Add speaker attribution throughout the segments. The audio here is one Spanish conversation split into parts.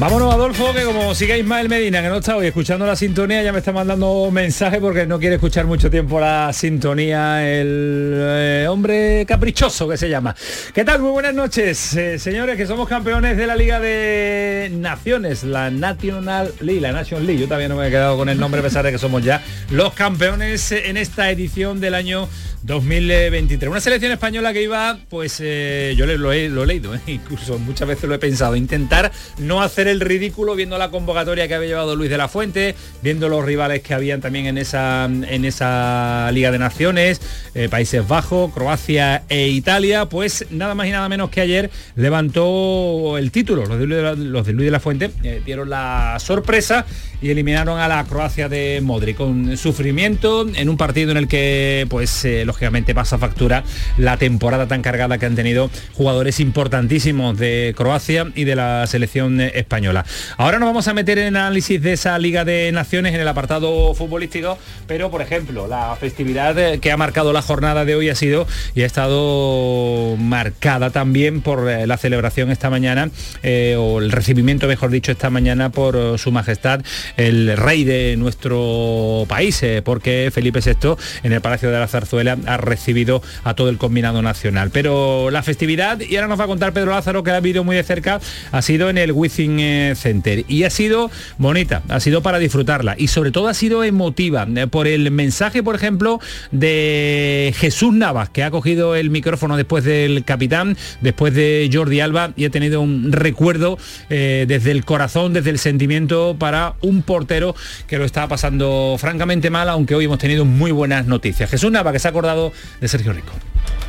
Speaker 1: Vámonos, Adolfo, que como sigue Ismael Medina, que no está hoy escuchando la sintonía, ya me está mandando mensaje porque no quiere escuchar mucho tiempo la sintonía, el eh, hombre caprichoso que se llama. ¿Qué tal? Muy buenas noches, eh, señores, que somos campeones de la Liga de Naciones, la National League, la National League. Yo todavía no me he quedado con el nombre a pesar de que somos ya los campeones en esta edición del año 2023. Una selección española que iba, pues eh, yo lo he, lo he leído, eh, incluso muchas veces lo he pensado, intentar no hacer el ridículo viendo la convocatoria que había llevado Luis de la Fuente, viendo los rivales que habían también en esa, en esa Liga de Naciones, eh, Países Bajos, Croacia e Italia, pues nada más y nada menos que ayer levantó el título. Los de Luis de la, los de Luis de la Fuente eh, dieron la sorpresa y eliminaron a la Croacia de Modric con sufrimiento en un partido en el que pues eh, lógicamente pasa factura la temporada tan cargada que han tenido jugadores importantísimos de Croacia y de la selección española. Ahora nos vamos a meter en análisis de esa Liga de Naciones en el apartado futbolístico, pero por ejemplo, la festividad que ha marcado la jornada de hoy ha sido y ha estado marcada también por eh, la celebración esta mañana eh, o el recibimiento, mejor dicho, esta mañana por su majestad el rey de nuestro país, eh, porque Felipe VI en el Palacio de la Zarzuela ha recibido a todo el combinado nacional. Pero la festividad, y ahora nos va a contar Pedro Lázaro, que ha vivido muy de cerca, ha sido en el Wizzing eh, Center. Y ha sido bonita, ha sido para disfrutarla. Y sobre todo ha sido emotiva, eh, por el mensaje, por ejemplo, de Jesús Navas, que ha cogido el micrófono después del capitán, después de Jordi Alba, y ha tenido un recuerdo desde el corazón, desde el sentimiento para un portero que lo estaba pasando francamente mal, aunque hoy hemos tenido muy buenas noticias. Jesús Nava, que se ha acordado de Sergio Rico.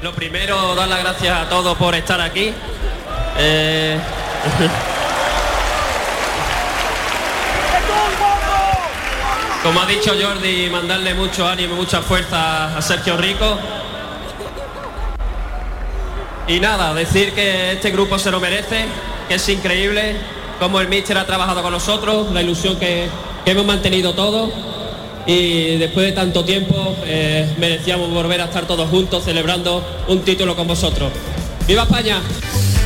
Speaker 2: Lo primero, dar las gracias a todos por estar aquí. Eh, Como ha dicho Jordi, mandarle mucho ánimo mucha fuerza a Sergio Rico. Y nada, decir que este grupo se lo merece, que es increíble cómo el míster ha trabajado con nosotros, la ilusión que, hemos mantenido todos. Y después de tanto tiempo eh, merecíamos volver a estar todos juntos celebrando un título con vosotros. ¡Viva España!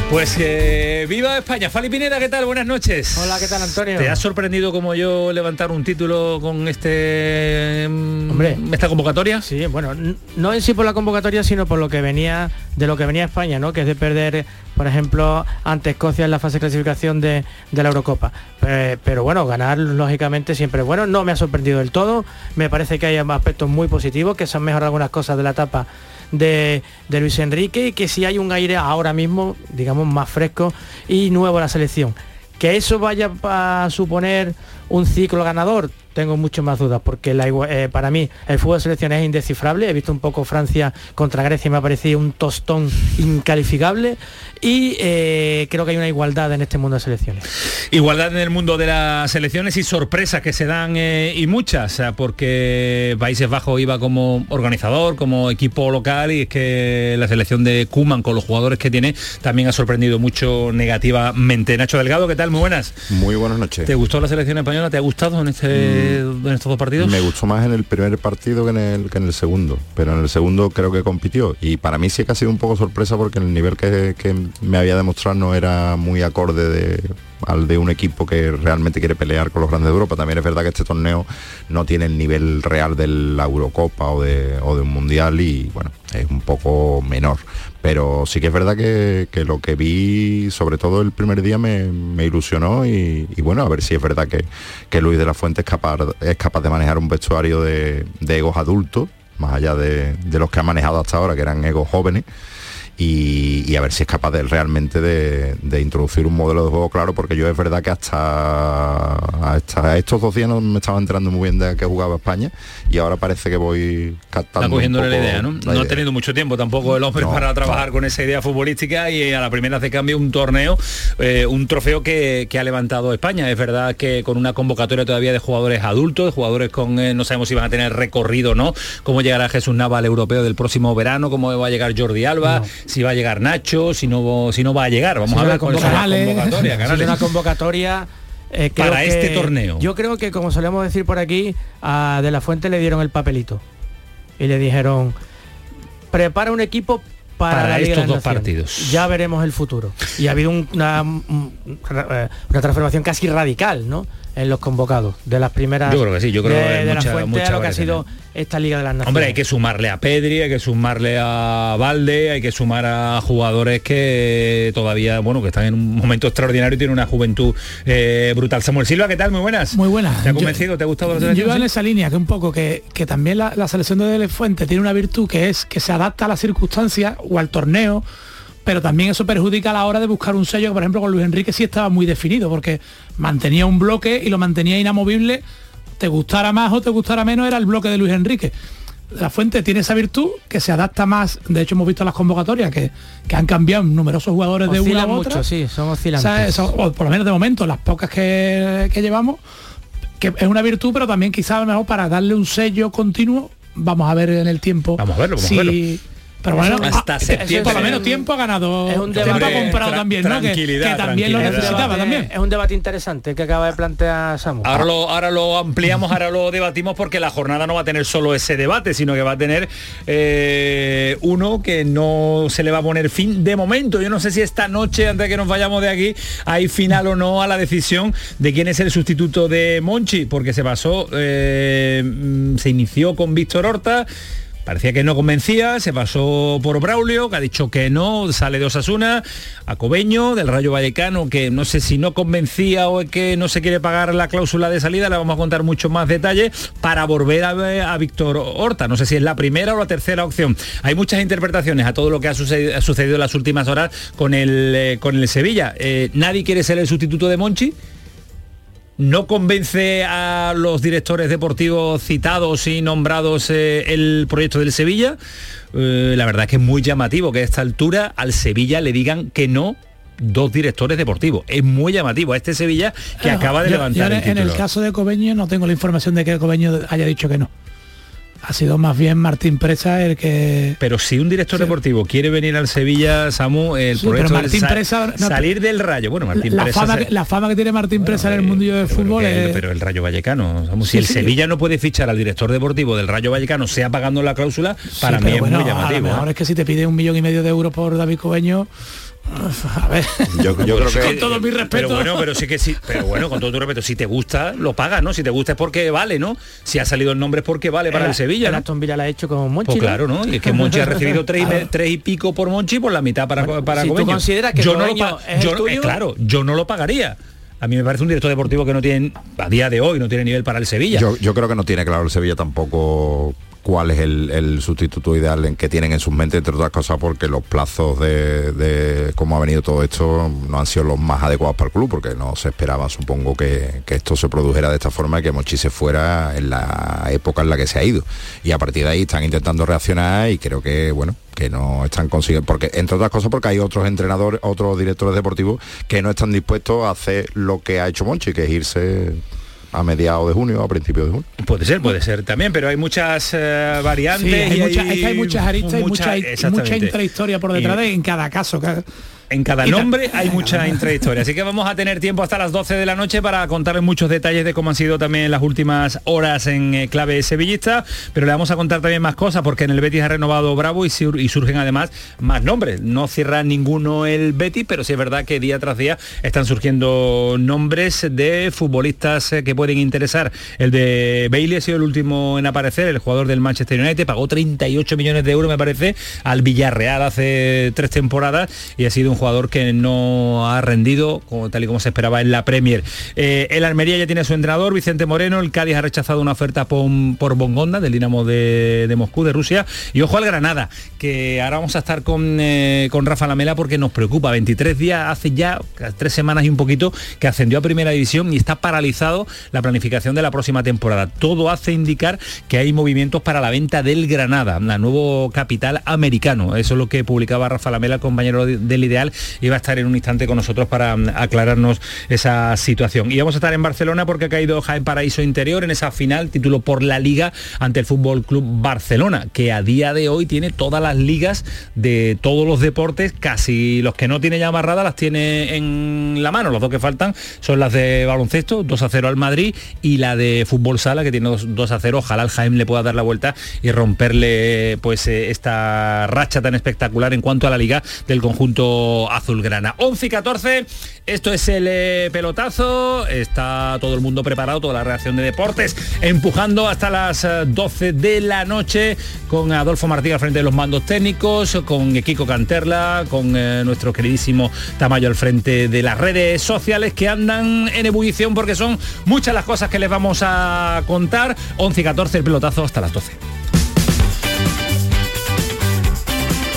Speaker 1: Pues eh, viva España. Fali Pineda, ¿qué tal? Buenas noches.
Speaker 3: Hola, ¿qué tal, Antonio?
Speaker 1: ¿Te ha sorprendido como yo levantar un título con este mm,
Speaker 3: Hombre.
Speaker 1: esta convocatoria?
Speaker 3: Sí, bueno, no en sí por la convocatoria, sino por lo que venía, de lo que venía España, ¿no? Que es de perder, por ejemplo, ante Escocia en la fase de clasificación de, de la Eurocopa. Pe- Pero, bueno, ganar lógicamente siempre es bueno. No me ha sorprendido del todo. Me parece que hay aspectos muy positivos, que se han mejorado algunas cosas de la etapa de, Luis Enrique y que sí hay un aire ahora mismo, digamos, más fresco y nuevo la selección. Que eso vaya a suponer un ciclo ganador, tengo mucho más dudas, porque la eh, para mí el fútbol de selección es indescifrable. He visto un poco Francia contra Grecia y me ha parecido un tostón incalificable. Y eh, creo que hay una igualdad en este mundo de selecciones.
Speaker 1: Igualdad en el mundo de las selecciones y sorpresas que se dan eh, y muchas, eh, porque Países Bajos iba como organizador, como equipo local y es que la selección de Kuman con los jugadores que tiene también ha sorprendido mucho negativamente. Nacho Delgado, ¿qué tal? Muy buenas.
Speaker 4: Muy buenas noches.
Speaker 1: ¿Te gustó la selección española? ¿Te ha gustado en, este, en estos dos partidos?
Speaker 4: Me gustó más en el primer partido que en el, que en el segundo, pero en el segundo creo que compitió. Y para mí sí que ha sido un poco sorpresa porque el nivel que, me había demostrado no era muy acorde de, al de un equipo que realmente quiere pelear con los grandes de Europa. También es verdad que este torneo no tiene el nivel real de la Eurocopa o de, o de un Mundial y bueno, es un poco menor. Pero sí que es verdad que, que lo que vi, sobre todo el primer día, me, me ilusionó y, bueno, a ver si es verdad que, que Luis de la Fuente es capaz, es capaz de manejar un vestuario de, de egos adultos, más allá de, de los que ha manejado hasta ahora, que eran egos jóvenes y, y a ver si es capaz de realmente de, de introducir un modelo de juego claro, porque yo es verdad que hasta, hasta estos dos días no me estaba enterando muy bien de que jugaba España y ahora parece que voy captando.
Speaker 1: Está cogiéndole
Speaker 4: un
Speaker 1: la idea, ¿no?
Speaker 4: la
Speaker 1: no ha tenido mucho tiempo tampoco el hombre
Speaker 4: No,
Speaker 1: para trabajar
Speaker 4: no.
Speaker 1: con esa idea futbolística y a la primera hace cambio un torneo, eh, un trofeo que, que ha levantado España. Es verdad que con una convocatoria todavía de jugadores adultos, de jugadores con, eh, no sabemos si van a tener recorrido o no, cómo llegará Jesús Nava al europeo del próximo verano, cómo va a llegar Jordi Alba, si va a llegar Nacho, si no, si no va a llegar. Vamos a ver con
Speaker 3: convocatoria.
Speaker 1: convocatoria.
Speaker 3: Es
Speaker 1: Canales.
Speaker 3: una convocatoria eh,
Speaker 1: Para
Speaker 3: que-
Speaker 1: este torneo.
Speaker 3: Yo creo que como solemos decir por aquí, a De la Fuente le dieron el papelito y le dijeron prepara un equipo para,
Speaker 1: Para estos dos partidos.
Speaker 3: Ya veremos el futuro. Y ha habido un- una, un- eh, una transformación casi radical, ¿no? En los convocados de las primeras.
Speaker 1: Yo creo que sí, yo creo
Speaker 3: de,
Speaker 1: que
Speaker 3: de
Speaker 1: mucha-
Speaker 3: la Fuente
Speaker 1: mucha
Speaker 3: a lo que ha sido esta Liga de las Naciones.
Speaker 1: Hombre, hay que sumarle a Pedri, hay que sumarle a Valde, hay que sumar a jugadores que todavía, bueno, que están en un momento extraordinario y tienen una juventud eh, brutal. Samuel Silva, ¿qué tal? Muy buenas.
Speaker 5: Muy buenas.
Speaker 1: ¿Te ha
Speaker 5: Yo-
Speaker 1: convencido? ¿Te ha gustado la
Speaker 5: Yo iba en esa línea, que un poco que, que también la, la selección de Dele Fuente tiene una virtud que es que se adapta a las circunstancias o al torneo, pero también eso perjudica a la hora de buscar un sello que, por ejemplo, con Luis Enrique sí estaba muy definido, porque mantenía un bloque y lo mantenía inamovible, te gustara más o te gustara menos, era el bloque de Luis Enrique. La Fuente tiene esa virtud que se adapta más, de hecho hemos visto las convocatorias que, que han cambiado numerosos jugadores de una a otra.
Speaker 3: mucho, sí, son
Speaker 5: O
Speaker 3: oscilantes.
Speaker 5: sea, eso, o por lo menos de momento, las pocas que, que llevamos, que es una virtud, pero también quizás a lo mejor para darle un sello continuo, vamos a ver en el tiempo.
Speaker 1: Vamos a verlo, vamos a
Speaker 5: si-
Speaker 1: verlo.
Speaker 5: Pero bueno,
Speaker 1: Hasta
Speaker 5: ah,
Speaker 1: septiembre.
Speaker 5: por lo menos tiempo ha ganado,
Speaker 3: Es un
Speaker 5: tiempo ha
Speaker 3: debate-
Speaker 5: comprado
Speaker 1: Tra-
Speaker 5: también, ¿no? Que,
Speaker 1: tranquilidad,
Speaker 5: que también lo
Speaker 1: tranquilidad.
Speaker 5: necesitaba
Speaker 3: debate-
Speaker 5: también.
Speaker 3: Es un debate interesante que acaba de plantear Samu.
Speaker 1: Ahora lo, ahora lo ampliamos, ahora lo debatimos porque la jornada no va a tener solo ese debate, sino que va a tener eh, uno que no se le va a poner fin de momento. Yo no sé si esta noche, antes de que nos vayamos de aquí, hay final o no a la decisión de quién es el sustituto de Monchi, porque se pasó, eh, mm, se inició con Víctor Horta. Parecía que no convencía, se pasó por Braulio, que ha dicho que no, sale de Osasuna, a Cobeño, del Rayo Vallecano, que no sé si no convencía o es que no se quiere pagar la cláusula de salida, le vamos a contar muchos más detalles para volver a, a Víctor Horta. No sé si es la primera o la tercera opción. Hay muchas interpretaciones a todo lo que ha sucedido, ha sucedido en las últimas horas con el, eh, con el Sevilla. Eh, nadie quiere ser el sustituto de Monchi no convence a los directores deportivos citados y nombrados eh, el proyecto del Sevilla. Eh, la verdad es que es muy llamativo que a esta altura al Sevilla le digan que no dos directores deportivos. Es muy llamativo a este Sevilla que acaba de
Speaker 5: yo-
Speaker 1: levantar
Speaker 5: yo
Speaker 1: el
Speaker 5: en, el caso de Cobeño no tengo la información de que Cobeño haya dicho que no. Ha sido más bien Martín Presa el que...
Speaker 1: Pero si un director deportivo quiere venir al Sevilla, Samu, el
Speaker 5: Sí,
Speaker 1: proyecto del
Speaker 5: Martín
Speaker 1: sa-
Speaker 5: Presa no-
Speaker 1: salir del rayo. Bueno, Martín
Speaker 5: La
Speaker 1: Presa
Speaker 5: fama,
Speaker 1: se-
Speaker 5: que, la fama que tiene Martín
Speaker 1: Bueno,
Speaker 5: Presa en el
Speaker 1: eh,
Speaker 5: mundo del
Speaker 1: pero
Speaker 5: fútbol
Speaker 1: que-
Speaker 5: es...
Speaker 1: pero el Rayo Vallecano Samu, si el. Sevilla no puede fichar al director deportivo del Rayo Vallecano sea pagando la cláusula para mí es
Speaker 5: bueno,
Speaker 1: muy llamativo
Speaker 5: mejor
Speaker 1: ¿eh?
Speaker 5: es que si te pide un millón y medio de euros por David Cobeño, a ver.
Speaker 4: Yo, yo creo
Speaker 5: Con
Speaker 4: que
Speaker 5: todo mi respeto.
Speaker 1: Pero bueno, pero sí que sí, pero bueno, con todo tu respeto, si te gusta, lo pagas, ¿no? Si te gusta es porque vale, ¿no? Si ha salido el nombre es porque vale para el Sevilla,
Speaker 3: El. Aston Villa la ha hecho con Monchi.
Speaker 1: Pues claro, ¿no? Y es que Monchi ha recibido tres y, me- tres y pico por Monchi, por la mitad para,
Speaker 3: Bueno,
Speaker 1: para
Speaker 3: si tú consideras que
Speaker 1: yo no lo
Speaker 3: es el
Speaker 1: yo
Speaker 3: tuyo-
Speaker 1: eh, claro, yo no lo pagaría. A mí me parece un director deportivo que no tiene, a día de hoy, no tiene nivel para el Sevilla.
Speaker 4: Yo, yo creo que no tiene claro el Sevilla tampoco cuál es el, el sustituto ideal en que tienen en sus mentes, entre otras cosas, porque los plazos de, cómo ha venido todo esto no han sido los más adecuados para el club, porque no se esperaba, supongo, que, que esto se produjera de esta forma y que Mochi se fuera en la época en la que se ha ido. Y a partir de ahí están intentando reaccionar y creo que, bueno, que no están consiguiendo, porque entre otras cosas porque hay otros entrenadores, otros directores deportivos que no están dispuestos a hacer lo que ha hecho Monchi, que es irse a mediados de junio, a principios de junio.
Speaker 1: Puede ser, puede ser también, pero hay muchas eh, variantes.
Speaker 5: Sí, hay,
Speaker 1: y
Speaker 5: mucha- es que hay muchas aristas y mucha, y mucha
Speaker 1: exactamente.
Speaker 5: intrahistoria por detrás
Speaker 1: Y-
Speaker 5: de en cada caso. cada-
Speaker 1: En cada nombre hay mucha intrahistoria. Así que vamos a tener tiempo hasta las 12 de la noche para contarles muchos detalles de cómo han sido también las últimas horas en eh, clave sevillista. Pero le vamos a contar también más cosas porque en el Betis ha renovado Bravo y, sur- y surgen además más nombres. No cierra ninguno el Betis, pero sí es verdad que día tras día están surgiendo nombres de futbolistas eh, que pueden interesar. El de Bailey ha sido el último en aparecer, el jugador del Manchester United, pagó 38 millones de euros, me parece, al Villarreal hace tres temporadas y ha sido un jugador jugador que no ha rendido como, tal y como se esperaba en la Premier. Eh, el Almería ya tiene su entrenador, Vicente Moreno, el Cádiz ha rechazado una oferta por, por Bongonda, del Dinamo de, Moscú, de Rusia, y ojo al Granada, que ahora vamos a estar con, eh, con Rafa Lamela porque nos preocupa. 23 días, hace ya tres semanas y un poquito, que ascendió a Primera División y está paralizado la planificación de la próxima temporada. Todo hace indicar que hay movimientos para la venta del Granada, la nuevo capital americano. Eso es lo que publicaba Rafa Lamela, compañero del Ideal, y va a estar en un instante con nosotros para mm, aclararnos esa situación. Y vamos a estar en Barcelona porque ha caído Jaén Paraíso Interior en esa final, título por la Liga ante el Fútbol Club Barcelona, que a día de hoy tiene todas las ligas de todos los deportes, casi los que no tiene ya amarradas las tiene en la mano. Los dos que faltan son las de baloncesto, 2 a 0 al Madrid, y la de fútbol sala, que tiene 2, a 0. Ojalá el Jaén le pueda dar la vuelta y romperle pues eh, esta racha tan espectacular en cuanto a la liga del conjunto azulgrana. 11 y 14, esto es el eh, pelotazo, está todo el mundo preparado, toda la reacción de deportes, empujando hasta las 12 eh, de la noche con Adolfo Martí al frente de los mandos técnicos, con Kiko Canterla, con nuestro queridísimo Tamayo al frente de las redes sociales que andan en ebullición porque son muchas las cosas que les vamos a contar. 11 y 14 el pelotazo hasta las 12.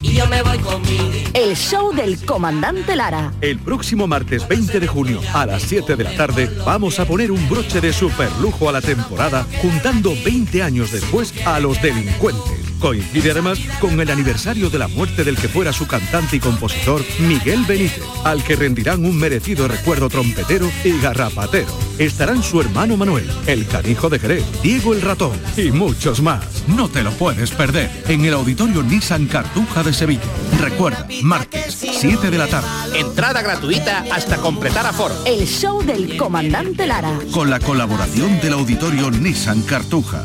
Speaker 6: Y yo me voy con El show del comandante Lara.
Speaker 7: El próximo martes 20 de junio a las 7 de la tarde vamos a poner un broche de super lujo a la temporada juntando 20 años después a los delincuentes. Coincide además con el aniversario de la muerte del que fuera su cantante y compositor Miguel Benítez, al que rendirán un merecido recuerdo trompetero y garrapatero. Estarán su hermano Manuel, el canijo de Jerez, Diego el ratón y muchos más. No te lo puedes perder en el auditorio Nissan Cartuja de Sevilla. Recuerda, martes, 7 de la tarde.
Speaker 8: Entrada gratuita hasta completar aforo.
Speaker 6: El show del comandante Lara.
Speaker 7: Con la colaboración del auditorio Nissan Cartuja.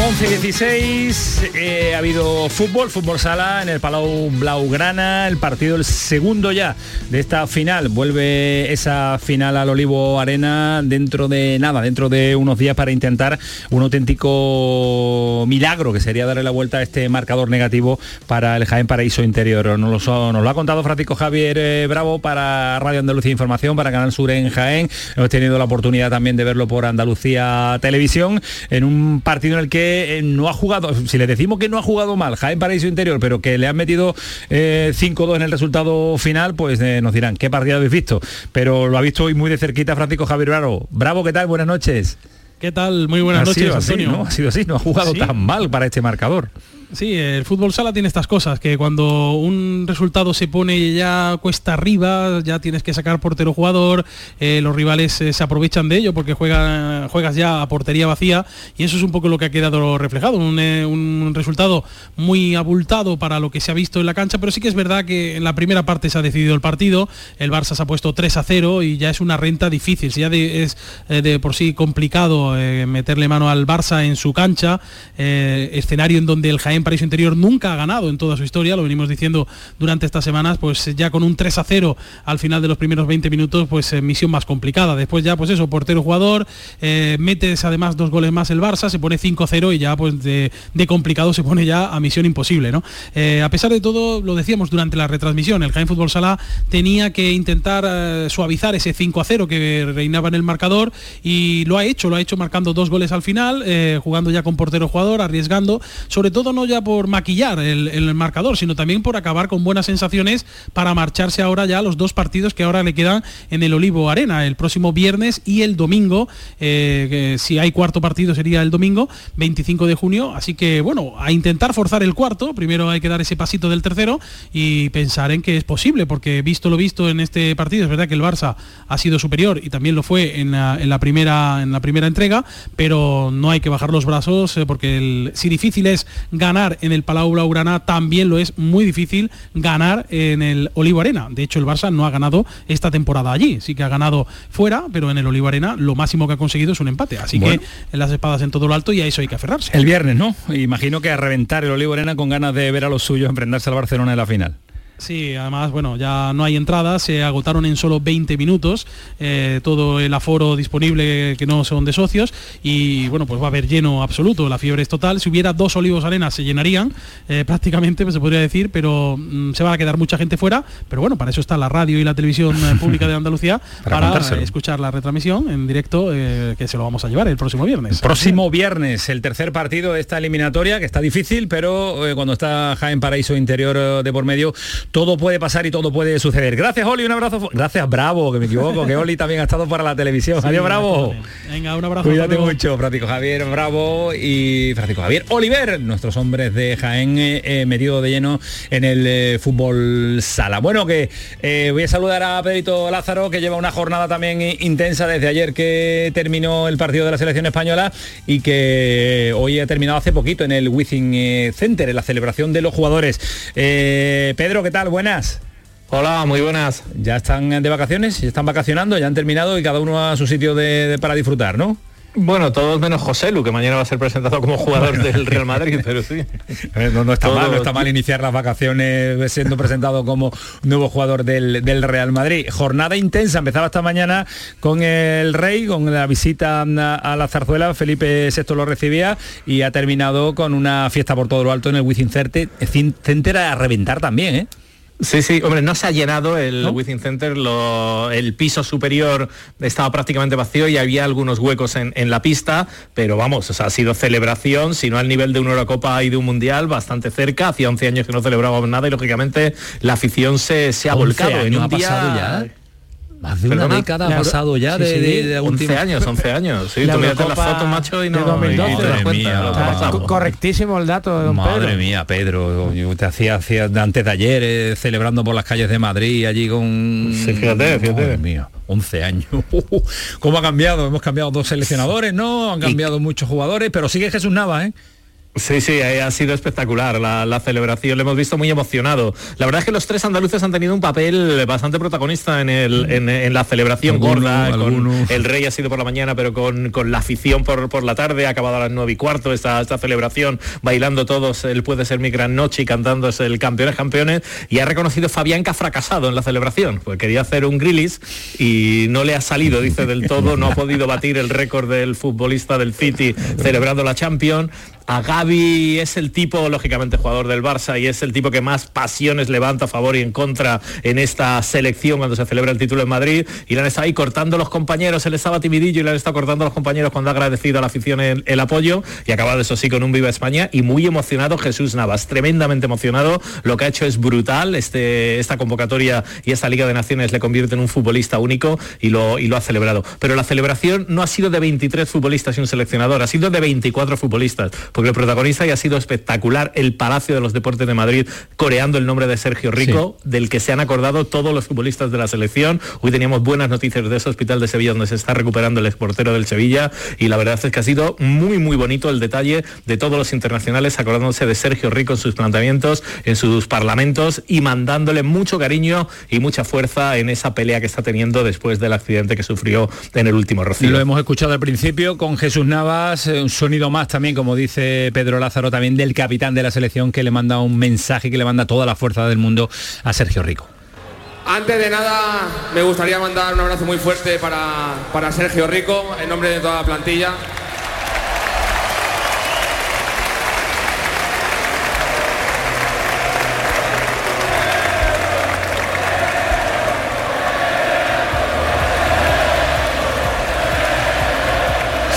Speaker 1: 11 16 eh, ha habido fútbol, fútbol sala en el Palau Blaugrana, el partido el segundo ya de esta final. Vuelve esa final al Olivo Arena dentro de nada, dentro de unos días para intentar un auténtico milagro que sería darle la vuelta a este marcador negativo para el Jaén Paraíso Interior. Nos lo, nos lo ha contado Francisco Javier eh, Bravo para Radio Andalucía Información, para Canal Sur en Jaén. Hemos tenido la oportunidad también de verlo por Andalucía Televisión en un partido en el que eh, no ha jugado, si le decimos que no ha jugado mal, Jaén Paraíso Interior, pero que le han metido 5-2 eh, en el resultado final, pues eh, nos dirán, ¿qué partido habéis visto? Pero lo ha visto hoy muy de cerquita Francisco Javier Bravo. Bravo, ¿qué tal? Buenas noches.
Speaker 9: ¿Qué tal? Muy buenas noches, Antonio.
Speaker 1: ¿no? Ha sido así, no ha jugado tan mal para este marcador.
Speaker 9: Sí, el fútbol sala tiene estas cosas, que cuando un resultado se pone ya cuesta arriba, ya tienes que sacar portero jugador, eh, los rivales eh, se aprovechan de ello porque juegan, juegas ya a portería vacía y eso es un poco lo que ha quedado reflejado, un, eh, un, resultado muy abultado para lo que se ha visto en la cancha, pero sí que es verdad que en la primera parte se ha decidido el partido, el Barça se ha puesto 3 a 0 y ya es una renta difícil, si ya es de por sí complicado meterle mano al Barça en su cancha, escenario en donde el Jaén en Paraíso Interior nunca ha ganado en toda su historia, lo venimos diciendo durante estas semanas, pues ya con un 3 a 0 al final de los primeros 20 minutos, pues eh, misión más complicada. Después ya, pues eso, portero jugador, eh, metes además dos goles más el Barça, se pone 5-0 y ya pues de, complicado se pone ya a misión imposible, ¿no? Eh, a pesar de todo, lo decíamos durante la retransmisión, el Jaén Fútbol Sala tenía que intentar suavizar ese 5 a 0 que reinaba en el marcador y lo ha hecho, lo ha hecho marcando dos goles al final, jugando ya con portero jugador, arriesgando, sobre todo no ya por maquillar el, el marcador, sino también por acabar con buenas sensaciones para marcharse ahora ya los dos partidos que ahora le quedan en el Olivo Arena, el próximo viernes y el domingo, eh, si hay cuarto partido sería el domingo, 25 de junio, así que bueno, a intentar forzar el cuarto, primero hay que dar ese pasito del tercero y pensar en que es posible, porque visto lo visto en este partido, es verdad que el Barça ha sido superior y también lo fue en la, en la primera, en la primera entrega, pero no hay que bajar los brazos eh, porque si difícil es ganar en el Palau Blaugrana, también lo es muy difícil ganar en el Olivo Arena. De hecho, el Barça no ha ganado esta temporada allí, sí que ha ganado fuera, pero en el Olivo Arena lo máximo que ha conseguido es un empate. Así
Speaker 1: Bueno.
Speaker 9: que en las espadas en todo lo alto y a eso hay que aferrarse.
Speaker 1: El viernes, ¿no? Imagino que a reventar el Olivo Arena con ganas de ver a los suyos enfrentarse al Barcelona en la final.
Speaker 9: Sí, además, bueno, ya no hay entradas, se agotaron en solo 20 minutos eh, todo el aforo disponible que no son de socios y bueno, pues va a haber lleno absoluto, la fiebre es total. Si hubiera dos olivos arenas se llenarían eh, prácticamente, pues se podría decir, pero mm, se va a quedar mucha gente fuera. Pero bueno, para eso está la radio y la televisión eh, pública de Andalucía,
Speaker 1: Para
Speaker 9: escuchar la retransmisión en directo eh, que se lo vamos a llevar el próximo viernes.
Speaker 1: Próximo viernes, el tercer partido de esta eliminatoria, que está difícil, pero cuando está Jaén Paraíso Interior de por medio, todo puede pasar y todo puede suceder. Gracias, Oli, un abrazo. Gracias, Bravo, que me equivoco, que Oli también ha estado para la televisión.
Speaker 9: Sí,
Speaker 1: Adiós, Bravo.
Speaker 9: Venga, un abrazo.
Speaker 1: Cuídate mucho, Francisco Javier Bravo y Francisco Javier Oliver, nuestros hombres de Jaén eh, eh, metido de lleno en el eh, fútbol sala. Bueno, que eh, voy a saludar a Pedrito Lázaro, que lleva una jornada también intensa desde ayer que terminó el partido de la selección española y que hoy ha terminado hace poquito en el Within Center, en la celebración de los jugadores. Pedro, ¿qué tal? Buenas.
Speaker 10: Hola, muy buenas.
Speaker 1: Ya están de vacaciones, ya están vacacionando, ya han terminado y cada uno a su sitio de- de- para disfrutar, ¿no?
Speaker 10: Bueno, todos menos José Lu, que mañana va a ser presentado como jugador
Speaker 1: Bueno.
Speaker 10: del Real Madrid, pero sí.
Speaker 1: No, no está
Speaker 10: Todo-
Speaker 1: mal, no está mal iniciar las vacaciones siendo presentado como nuevo jugador del, del Real Madrid. Jornada intensa, empezaba esta mañana con el Rey, con la visita a, la zarzuela, Felipe VI lo recibía y ha terminado con una fiesta por todo lo alto en el Wizzing Center a reventar también, ¿eh?
Speaker 10: Sí, sí, hombre, no se ha llenado el Within Center, lo- el piso superior estaba prácticamente vacío y había algunos huecos en, en la pista, pero vamos, o sea, ha sido celebración, si no al nivel de una Eurocopa y de un Mundial, bastante cerca, hacía 11 años que no celebrábamos nada y lógicamente la afición se, se ha
Speaker 1: 11
Speaker 10: volcado en un día...
Speaker 1: pasado ya. Más de una
Speaker 10: ¿Perdona?
Speaker 1: década ha pasado ya
Speaker 10: Sí,
Speaker 1: de,
Speaker 10: sí,
Speaker 1: de, de
Speaker 10: 11 años, 11 años. Sí,
Speaker 3: La
Speaker 10: tú mírate las fotos, macho, y no,
Speaker 3: de 2012.
Speaker 10: y te das cuenta
Speaker 1: mía.
Speaker 10: lo que
Speaker 1: Ah,
Speaker 3: Correctísimo el dato de don
Speaker 1: Madre
Speaker 3: Pedro.
Speaker 1: mía, Pedro, yo te hacía, hacía antes de ayer eh, celebrando por las calles de Madrid allí con...
Speaker 10: Sí, fíjate, fíjate.
Speaker 1: Madre mía, 11 años. ¿Cómo ha cambiado? Hemos cambiado dos seleccionadores, ¿no? Han cambiado muchos jugadores, pero sigue Jesús Nava, ¿eh?
Speaker 10: Sí, sí, eh, ha sido espectacular la, la celebración, le hemos visto muy emocionado. La verdad es que los tres andaluces han tenido un papel bastante protagonista en, el, en, en la celebración
Speaker 1: Alguno,
Speaker 10: gorda. con- el rey ha sido por la mañana, pero con, con la afición por, por la tarde, ha acabado a las nueve y cuarto esta, esta celebración, bailando todos, él puede ser mi gran noche y cantando es el campeones campeones. Y ha reconocido Fabián que ha fracasado en la celebración, pues quería hacer un grillis y no le ha salido, dice del todo, no ha podido batir el récord del futbolista del City celebrando la Champions. A Gaby es el tipo, lógicamente, jugador del Barça y es el tipo que más pasiones levanta a favor y en contra en esta selección cuando se celebra el título en Madrid. Y le han estado ahí cortando los compañeros, él estaba timidillo y le han estado cortando los compañeros cuando ha agradecido a la afición el, apoyo y ha acabado eso sí con un Viva España y muy emocionado Jesús Navas, tremendamente emocionado. Lo que ha hecho es brutal, este, esta convocatoria y esta Liga de Naciones le convierte en un futbolista único y lo, y lo ha celebrado. Pero la celebración no ha sido de 23 futbolistas y un seleccionador, ha sido de 24 futbolistas, porque el protagonista ya ha sido espectacular, el Palacio de los Deportes de Madrid, coreando el nombre de Sergio Rico, del que se han acordado todos los futbolistas de la selección. Hoy teníamos buenas noticias de ese hospital de Sevilla donde se está recuperando el exportero del Sevilla y la verdad es que ha sido muy muy bonito el detalle de todos los internacionales acordándose de Sergio Rico en sus planteamientos, en sus parlamentos y mandándole mucho cariño y mucha fuerza en esa pelea que está teniendo después del accidente que sufrió en el último Rocío.
Speaker 1: Lo hemos escuchado al principio con Jesús Navas, eh, un sonido más también, como dice Pedro Lázaro, también del capitán de la selección que le manda un mensaje, que le manda toda la fuerza del mundo a Sergio Rico.
Speaker 11: Antes de nada, me gustaría mandar un abrazo muy fuerte para, para Sergio Rico, en nombre de toda la plantilla.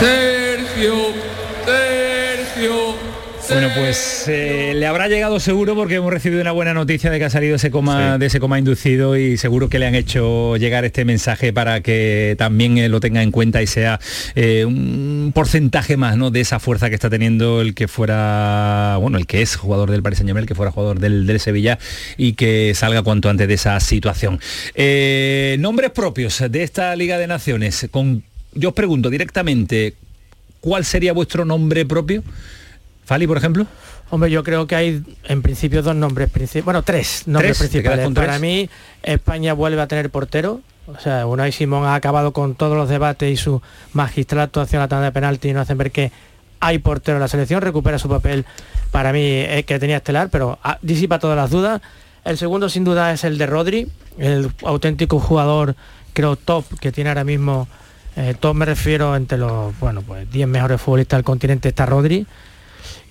Speaker 11: Sergio,
Speaker 1: Bueno, pues eh, le habrá llegado seguro porque hemos recibido una buena noticia de que ha salido ese coma, de ese coma inducido y seguro que le han hecho llegar este mensaje para que también eh, lo tenga en cuenta y sea eh, un porcentaje más ¿no? de esa fuerza que está teniendo el que fuera, bueno, el que es jugador del Paris Saint Germain, el que fuera jugador del, del Sevilla y que salga cuanto antes de esa situación. Eh, nombres propios de esta Liga de Naciones. Con, yo os pregunto directamente, ¿cuál sería vuestro nombre propio? Fali, por ejemplo.
Speaker 3: Hombre, yo creo que hay en principio dos nombres principales, bueno, tres nombres
Speaker 1: ¿Tres? ¿Te quedas
Speaker 3: principales. Para
Speaker 1: tres?
Speaker 3: mí, España vuelve a tener portero. O sea, Unai Simón ha acabado con todos los debates y su magistral actuación a la tanda de penalti y nos hacen ver que hay portero en la selección, recupera su papel para mí eh, que tenía estelar, pero ah, disipa todas las dudas. El segundo sin duda es el de Rodri, el auténtico jugador, creo, top que tiene ahora mismo, eh, top me refiero entre los, bueno, pues 10 mejores futbolistas del continente está Rodri.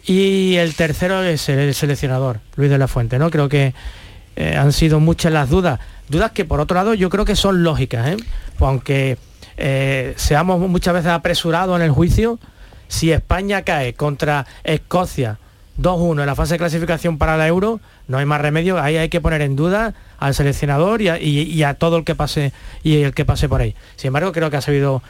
Speaker 3: Y el tercero es el, el seleccionador, Luis de la Fuente, ¿no? Creo que eh, han sido muchas las dudas. Dudas que por otro lado yo creo que son lógicas, ¿eh? Pues aunque eh, seamos muchas veces apresurados en el juicio, si España cae contra Escocia 2-1 en la fase de clasificación para la Euro, no hay más remedio, ahí hay que poner en duda al seleccionador y a, todo el que pase y el que pase por ahí. Sin embargo, creo que ha sabido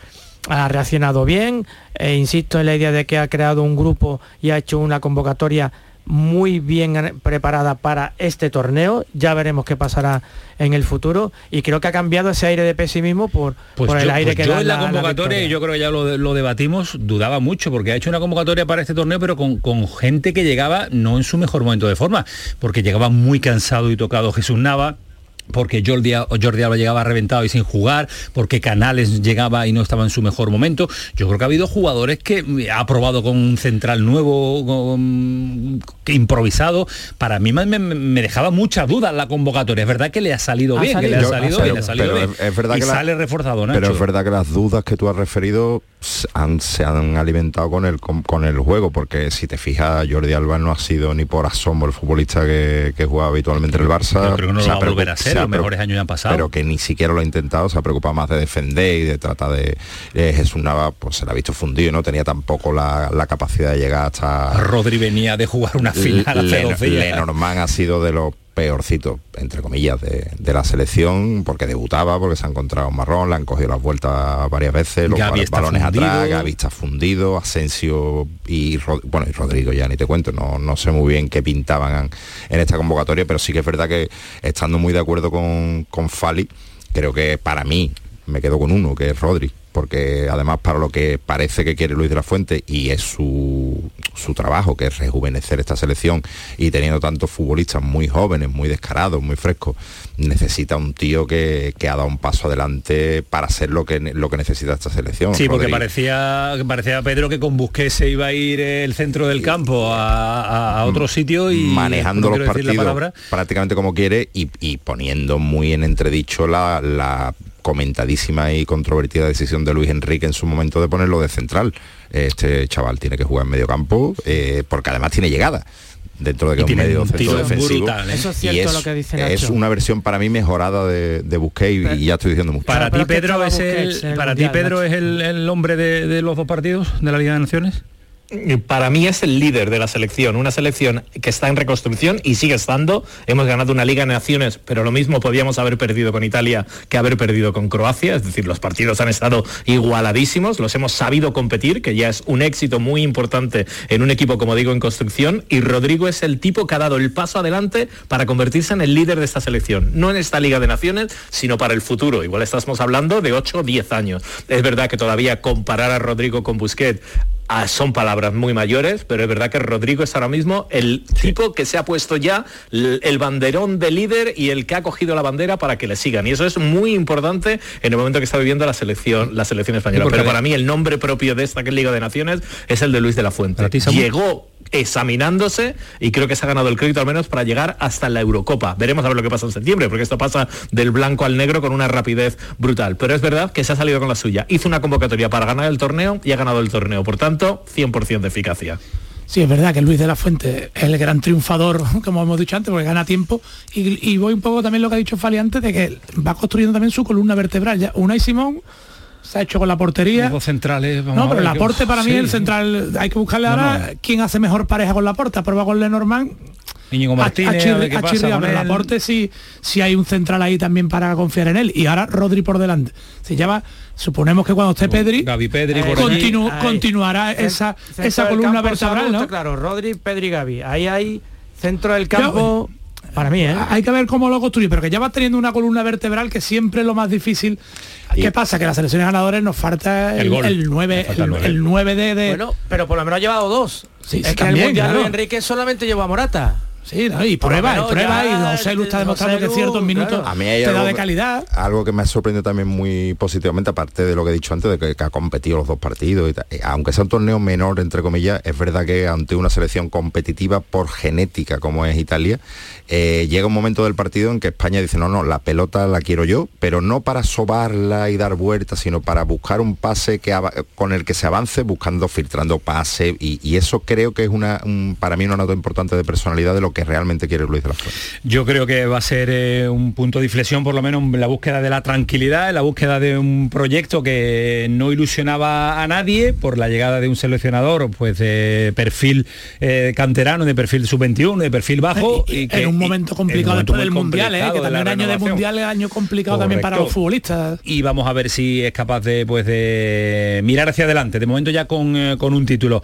Speaker 3: ha reaccionado bien, e insisto en la idea de que ha creado un grupo y ha hecho una convocatoria muy bien preparada para este torneo, ya veremos qué pasará en el futuro y creo que ha cambiado ese aire de pesimismo por,
Speaker 1: Pues
Speaker 3: por el
Speaker 1: yo,
Speaker 3: aire
Speaker 1: pues
Speaker 3: que
Speaker 1: yo
Speaker 3: da
Speaker 1: en la
Speaker 3: la- la
Speaker 1: convocatoria, y
Speaker 3: victoria.
Speaker 1: yo creo que ya lo, lo debatimos, dudaba mucho, porque ha hecho una convocatoria para este torneo, pero con, con gente que llegaba no en su mejor momento de forma, porque llegaba muy cansado y tocado Jesús Nava, porque Jordi, Jordi Alba llegaba reventado y sin jugar, porque Canales llegaba y no estaba en su mejor momento. Yo creo que ha habido jugadores que mm, ha probado con un central nuevo, con- que improvisado. Para mí me, me- dejaba muchas dudas la convocatoria. Es verdad que le ha salido
Speaker 4: Ha
Speaker 1: bien, que le ha
Speaker 4: Yo-
Speaker 1: salido
Speaker 4: pero-
Speaker 1: bien, le ha salido
Speaker 4: pero
Speaker 1: bien.
Speaker 4: es- es verdad
Speaker 1: y
Speaker 4: que la-
Speaker 1: sale reforzado, Nacho.
Speaker 4: Pero es verdad que las dudas que tú has referido han- se han alimentado con el, con, con el juego, porque si te fijas, Jordi Alba no ha sido ni por asomo el futbolista que, que juega habitualmente en el Barça.
Speaker 1: Yo creo que no lo va a volver a ser,
Speaker 4: se ha
Speaker 1: los mejores años ya han pasado.
Speaker 4: Pero que ni siquiera lo ha intentado, se ha preocupado más de defender y de tratar de... eh, Jesús Nava, pues se la ha visto fundido, no tenía tampoco la, la capacidad de llegar hasta...
Speaker 1: Rodri venía de jugar una final hace
Speaker 4: Len-
Speaker 1: dos días.
Speaker 4: Lenormand ha sido de los peorcitos, entre comillas, de, de la selección, porque debutaba, porque se ha encontrado un marrón, le han cogido las vueltas varias veces, los balones
Speaker 1: fundido.
Speaker 4: atrás, está fundido, Asensio y, Rod- bueno, y Rodrigo ya ni te cuento, no, no sé muy bien qué pintaban en esta convocatoria, pero sí que es verdad que estando muy de acuerdo con, con Fali, creo que para mí me quedo con uno, que es Rodri, porque además para lo que parece que quiere Luis de la Fuente y es su, su trabajo, que es rejuvenecer esta selección y teniendo tantos futbolistas muy jóvenes, muy descarados, muy frescos, necesita un tío que, que ha dado un paso adelante para ser lo que, lo que necesita esta selección.
Speaker 1: Sí, porque parecía, parecía Pedro que con Busquets se iba a ir el centro del campo a, a- otro sitio y
Speaker 4: manejando
Speaker 1: no
Speaker 4: los partidos prácticamente como quiere y, y poniendo muy en entredicho la, la comentadísima y controvertida decisión de Luis Enrique en su momento de ponerlo de central. Este chaval tiene que jugar en medio campo eh, porque además tiene llegada dentro de que
Speaker 1: Y
Speaker 4: es un medio
Speaker 1: un
Speaker 4: centro defensivo
Speaker 1: brutal, ¿eh?
Speaker 3: Eso es
Speaker 4: y
Speaker 3: cierto lo que dice
Speaker 4: es una versión para mí mejorada de, de Busquets y- y ya estoy diciendo mucho
Speaker 1: Para ti, Pedro, es el,
Speaker 3: el
Speaker 1: para ti,
Speaker 3: Mundial,
Speaker 1: Pedro, es el, el hombre de, de los dos partidos de la Liga de Naciones.
Speaker 10: Para mí es el líder de la selección, una selección que está en reconstrucción y sigue estando. Hemos ganado una Liga de Naciones, pero lo mismo podíamos haber perdido con Italia que haber perdido con Croacia. Es decir, los partidos han estado igualadísimos, los hemos sabido competir, que ya es un éxito muy importante en un equipo, como digo, en construcción. Y Rodrigo es el tipo que ha dado el paso adelante para convertirse en el líder de esta selección. No en esta Liga de Naciones, sino para el futuro. Igual estamos hablando de 8 o 10 años. Es verdad que todavía comparar a Rodrigo con Busquets Ah, son palabras muy mayores, pero es verdad que Rodrigo es ahora mismo el tipo que se ha puesto ya l- el banderón de líder y el que ha cogido la bandera para que le sigan. Y eso es muy importante en el momento que está viviendo la selección, la selección española. Pero para mí el nombre propio de esta Liga de Naciones es el de Luis de la Fuente. Llegó examinándose y creo que se ha ganado el crédito al menos para llegar hasta la Eurocopa. Veremos a ver lo que pasa en septiembre, porque esto pasa del blanco al negro con una rapidez brutal. Pero es verdad que se ha salido con la suya. Hizo una convocatoria para ganar el torneo y ha ganado el torneo. Por tanto, 100% de eficacia.
Speaker 5: Sí, es verdad que Luis de la Fuente es el gran triunfador, como hemos dicho antes, porque gana tiempo. Y, voy un poco también lo que ha dicho Fali antes, de que va construyendo también su columna vertebral. Ya Unai Simón se ha hecho con la portería.
Speaker 1: Los dos centrales, vamos
Speaker 5: No,
Speaker 1: a
Speaker 5: pero
Speaker 1: qué-
Speaker 5: aporte para mí
Speaker 1: Sí.
Speaker 5: el central hay que buscarle
Speaker 1: No,
Speaker 5: ahora
Speaker 1: no.
Speaker 5: quién hace mejor pareja con la porta. Prueba con Lenormand.
Speaker 1: Íñigo Martínez,
Speaker 5: a,
Speaker 1: a
Speaker 5: Chirri-
Speaker 1: ver qué
Speaker 5: a
Speaker 1: pasa
Speaker 5: pero el
Speaker 1: él.
Speaker 5: aporte sí, sí hay un central ahí también para confiar en él. Y ahora Rodri por delante. Se llama, suponemos que cuando esté Pedri,
Speaker 1: Gaby Pedri por
Speaker 5: continu-
Speaker 3: Ahí.
Speaker 5: continuará esa,
Speaker 3: centro
Speaker 5: esa columna vertebral, ¿no?
Speaker 3: Claro, Rodri, Pedri, Gavi. Ahí hay centro del campo. Para mí, ¿eh?
Speaker 5: Hay que ver cómo lo construye, pero que ya va teniendo una columna vertebral que siempre es lo más difícil. ¿Qué pasa? Que las selecciones ganadores nos falta
Speaker 3: El
Speaker 5: el,
Speaker 3: gol.
Speaker 5: el 9,
Speaker 3: Nos falta
Speaker 5: el,
Speaker 3: el nueve.
Speaker 5: el 9 de, de-
Speaker 3: Bueno, pero por lo menos ha llevado dos.
Speaker 5: Sí,
Speaker 3: es
Speaker 5: sí,
Speaker 3: que en
Speaker 5: también,
Speaker 3: el Mundial
Speaker 5: claro.
Speaker 3: Enrique solamente llevó a Morata.
Speaker 5: Sí, ¿no? y prueba, y prueba,
Speaker 3: ya,
Speaker 5: y José Lu está demostrando que ciertos minutos
Speaker 3: claro.
Speaker 4: A mí hay
Speaker 5: te da
Speaker 4: algo
Speaker 5: de
Speaker 4: que-
Speaker 5: calidad.
Speaker 4: Algo que me ha sorprendido también muy positivamente, aparte de lo que he dicho antes, de que, que ha competido los dos partidos, y tal. Eh, aunque sea un torneo menor, entre comillas, es verdad que ante una selección competitiva por genética como es Italia, eh, llega un momento del partido en que España dice, no, no, la pelota la quiero yo, pero no para sobarla y dar vueltas, sino para buscar un pase que con el que se avance, buscando, filtrando pase, y, y eso creo que es una, un- para mí una nota importante de personalidad de lo que realmente quiere Luis de la Fuente.
Speaker 1: Yo creo que va a ser eh, un punto de inflexión, por lo menos en la búsqueda de la tranquilidad, en la búsqueda de un proyecto que no ilusionaba a nadie por la llegada de un seleccionador pues de perfil eh, canterano, de perfil sub-21, de perfil bajo. Y, que,
Speaker 5: en un momento complicado
Speaker 1: momento
Speaker 5: después del mundial, ¿eh? que también año de mundial es año complicado también para los futbolistas.
Speaker 1: y vamos a ver si es capaz de pues de mirar hacia adelante de momento ya con, eh, con un título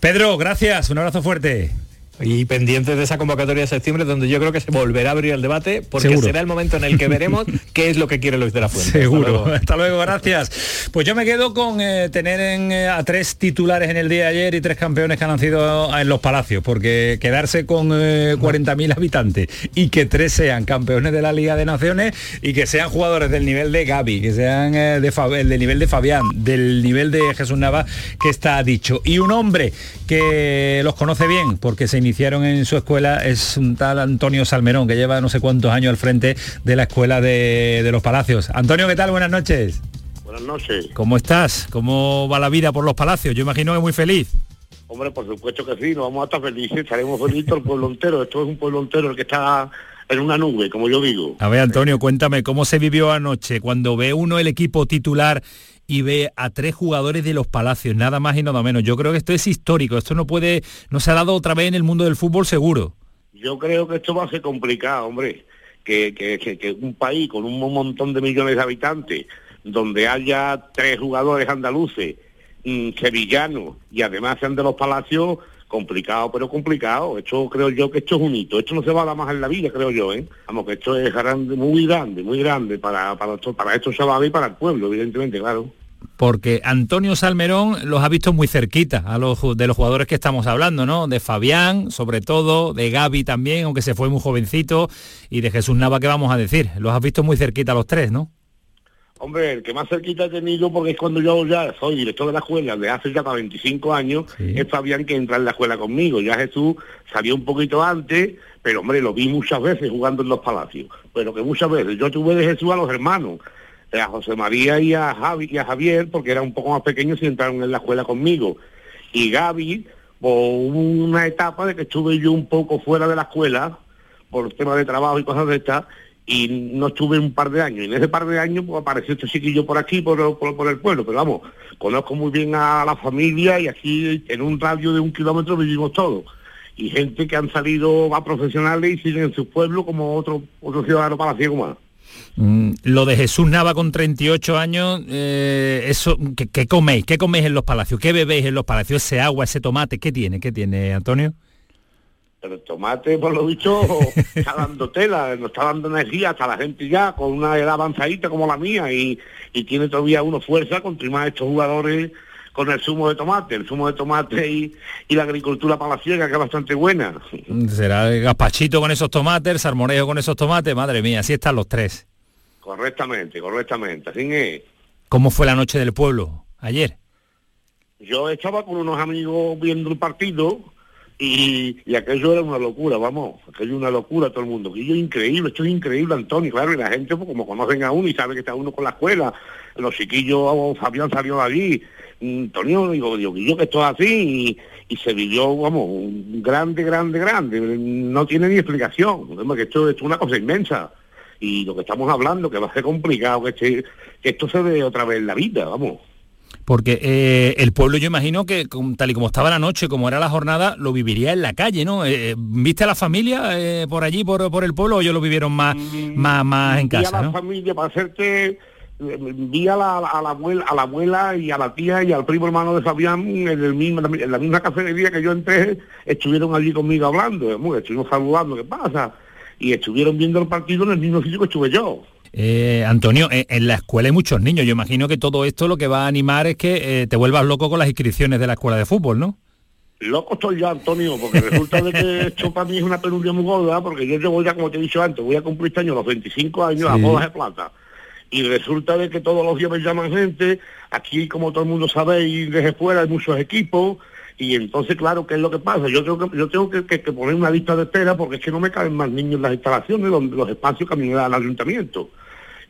Speaker 1: Pedro gracias un abrazo fuerte
Speaker 10: Y pendientes de esa convocatoria de septiembre donde yo creo que se volverá a abrir el debate porque
Speaker 1: Seguro.
Speaker 10: será el momento en el que veremos qué es lo que quiere Luis de la Fuente. Hasta
Speaker 1: Seguro.
Speaker 10: luego.
Speaker 1: Hasta luego, gracias. Pues yo me quedo con eh, tener en, eh, a tres titulares en el día de ayer y tres campeones que han nacido en los palacios, porque quedarse con eh, 40.000 habitantes y que tres sean campeones de la Liga de Naciones y que sean jugadores del nivel de Gaby, que sean eh, de del nivel de Fabián, del nivel de Jesús Nava, que está dicho. Y un hombre que los conoce bien, porque se iniciaron en su escuela, es un tal Antonio Salmerón, que lleva no sé cuántos años al frente de la escuela de, de los Palacios. Antonio, ¿qué tal? Buenas noches.
Speaker 12: Buenas noches.
Speaker 1: ¿Cómo estás? ¿Cómo va la vida por los Palacios? Yo imagino que muy feliz.
Speaker 12: Hombre, por supuesto que sí, nos vamos a estar felices, estaremos felices el pueblo entero. Esto es un pueblo entero el que está en una nube, como yo digo.
Speaker 1: A ver, Antonio, cuéntame, ¿cómo se vivió anoche cuando ve uno el equipo titular y ve a tres jugadores de los Palacios, nada más y nada menos? Yo creo que esto es histórico, esto no puede, no se ha dado otra vez en el mundo del fútbol seguro.
Speaker 12: Yo creo que esto va a ser complicado, hombre. Que, que, que, que un país con un montón de millones de habitantes, donde haya tres jugadores andaluces, mm, sevillanos, y además sean de los palacios, complicado, pero complicado. Esto creo yo que esto es un hito. Esto no se va a dar más en la vida, creo yo, ¿eh? Vamos, que esto es grande, muy grande, muy grande para, para, esto, para esto se va a y para el pueblo, evidentemente, claro.
Speaker 1: Porque Antonio Salmerón los ha visto muy cerquita a los de los jugadores que estamos hablando, ¿no? De Fabián, sobre todo, de Gaby también, aunque se fue muy jovencito, y de Jesús Nava, ¿qué vamos a decir? Los has visto muy cerquita a los tres, ¿no?
Speaker 12: Hombre, el que más cerquita he tenido, porque es cuando yo ya soy director de la escuela, de hace ya para 25 años, es Fabián que entra en la escuela conmigo. Ya Jesús salió un poquito antes, pero hombre, lo vi muchas veces jugando en los palacios. Pero que muchas veces, yo tuve de Jesús a los hermanos, eh, a José María y a, Javi, y a Javier, porque eran un poco más pequeños y entraron en la escuela conmigo. Y Gaby, por una etapa de que estuve yo un poco fuera de la escuela, por temas de trabajo y cosas de estas, y no estuve un par de años. Y en ese par de años pues, apareció este chiquillo por aquí, por, el pueblo. Pero vamos, conozco muy bien a la familia y aquí en un radio de un kilómetro vivimos todos. Y gente que han salido a profesionales y siguen en sus pueblos como otro, otro ciudadano palaciego más.
Speaker 1: Mm, lo de Jesús Nava con 38 años, eh, eso, ¿qué, qué coméis? ¿Qué coméis en los palacios? ¿Qué bebéis en los palacios? ¿Ese agua, ese tomate? ¿Qué tiene? ¿Qué tiene, Antonio?
Speaker 12: Pero el tomate, por lo dicho, está dando tela, nos está dando energía hasta la gente ya con una edad avanzadita como la mía y, y tiene todavía uno fuerza contra más estos jugadores con el zumo de tomate, el zumo de tomate y, y la agricultura palaciega que es bastante buena.
Speaker 1: Será el gazpachito con esos tomates, el salmorejo con esos tomates, madre mía, así están los tres.
Speaker 12: Correctamente, correctamente. Así es.
Speaker 1: ¿Cómo fue la noche del pueblo ayer?
Speaker 12: Yo estaba con unos amigos viendo el partido y, y aquello era una locura, vamos, aquello una locura todo el mundo. Aquello es increíble, esto es increíble, Antonio, claro, y la gente, pues, como conocen a uno y sabe que está uno con la escuela, los chiquillos, Fabián salió de allí, mm, Antonio, digo, digo, yo que esto es así, y, se vivió, vamos, un grande, grande, grande, no tiene ni explicación, que esto, esto es una cosa inmensa. y lo que estamos hablando, que va a ser complicado, que, este- que esto se ve otra vez en la vida, vamos.
Speaker 1: Porque eh, el pueblo yo imagino que tal y como estaba la noche, como era la jornada, lo viviría en la calle, ¿no? Eh, ¿Viste a la familia eh, por allí, por, por el pueblo, o ellos lo vivieron más, más, más en
Speaker 12: vi a
Speaker 1: casa,
Speaker 12: la
Speaker 1: ¿no?
Speaker 12: familia para hacerte eh, vi a la, a la abuela a la abuela y a la tía y al primo hermano de Fabián en el mismo en la misma cafetería que yo entré estuvieron allí conmigo hablando estuvimos saludando qué pasa y estuvieron viendo el partido en el mismo sitio que estuve yo
Speaker 1: Eh, Antonio, eh, en la escuela hay muchos niños. Yo imagino que todo esto lo que va a animar es que eh, te vuelvas loco con las inscripciones de la escuela de fútbol, ¿no?
Speaker 12: Loco estoy ya, Antonio, porque resulta de que esto para mí es una penuria muy gorda, porque yo llevo ya, como te he dicho antes, voy a cumplir este año los 25 años a bodas de plata. Y resulta de que todos los días me llaman gente, aquí como todo el mundo sabe, y desde fuera hay muchos equipos, y entonces, claro, ¿qué es lo que pasa? Yo tengo que, yo tengo que, que- que poner una lista de espera porque es que no me caben más niños en las instalaciones, los, los espacios que me da el ayuntamiento.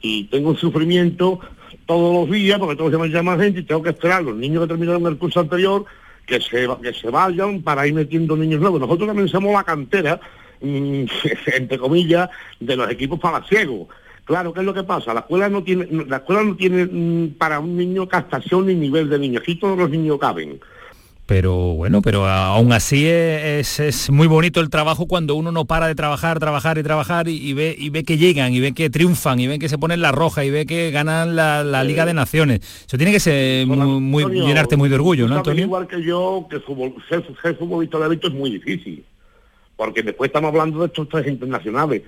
Speaker 12: Y tengo un sufrimiento todos los días, porque todos los días me llaman gente y tengo que esperar los niños que terminaron el curso anterior que se, que se vayan para ir metiendo niños nuevos. Nosotros también somos la cantera, mm, entre comillas, de los equipos palaciegos. Claro, ¿qué es lo que pasa? La escuela no tiene, la escuela no tiene mm, para un niño castación ni nivel de niño. Aquí todos los niños caben.
Speaker 1: Pero bueno, pero aún así es, es muy bonito el trabajo cuando uno no para de trabajar, trabajar y trabajar y, y ve y ve que llegan y ve que triunfan y ve que se ponen la roja y ve que ganan la, la Liga de Naciones. Eso tiene que ser muy, muy-
Speaker 12: Antonio,
Speaker 1: llenarte muy de orgullo, ¿no, Antonio?
Speaker 12: Igual que yo, que fútbol- ser, ser futbolista de élite es muy difícil. Porque después estamos hablando de estos tres internacionales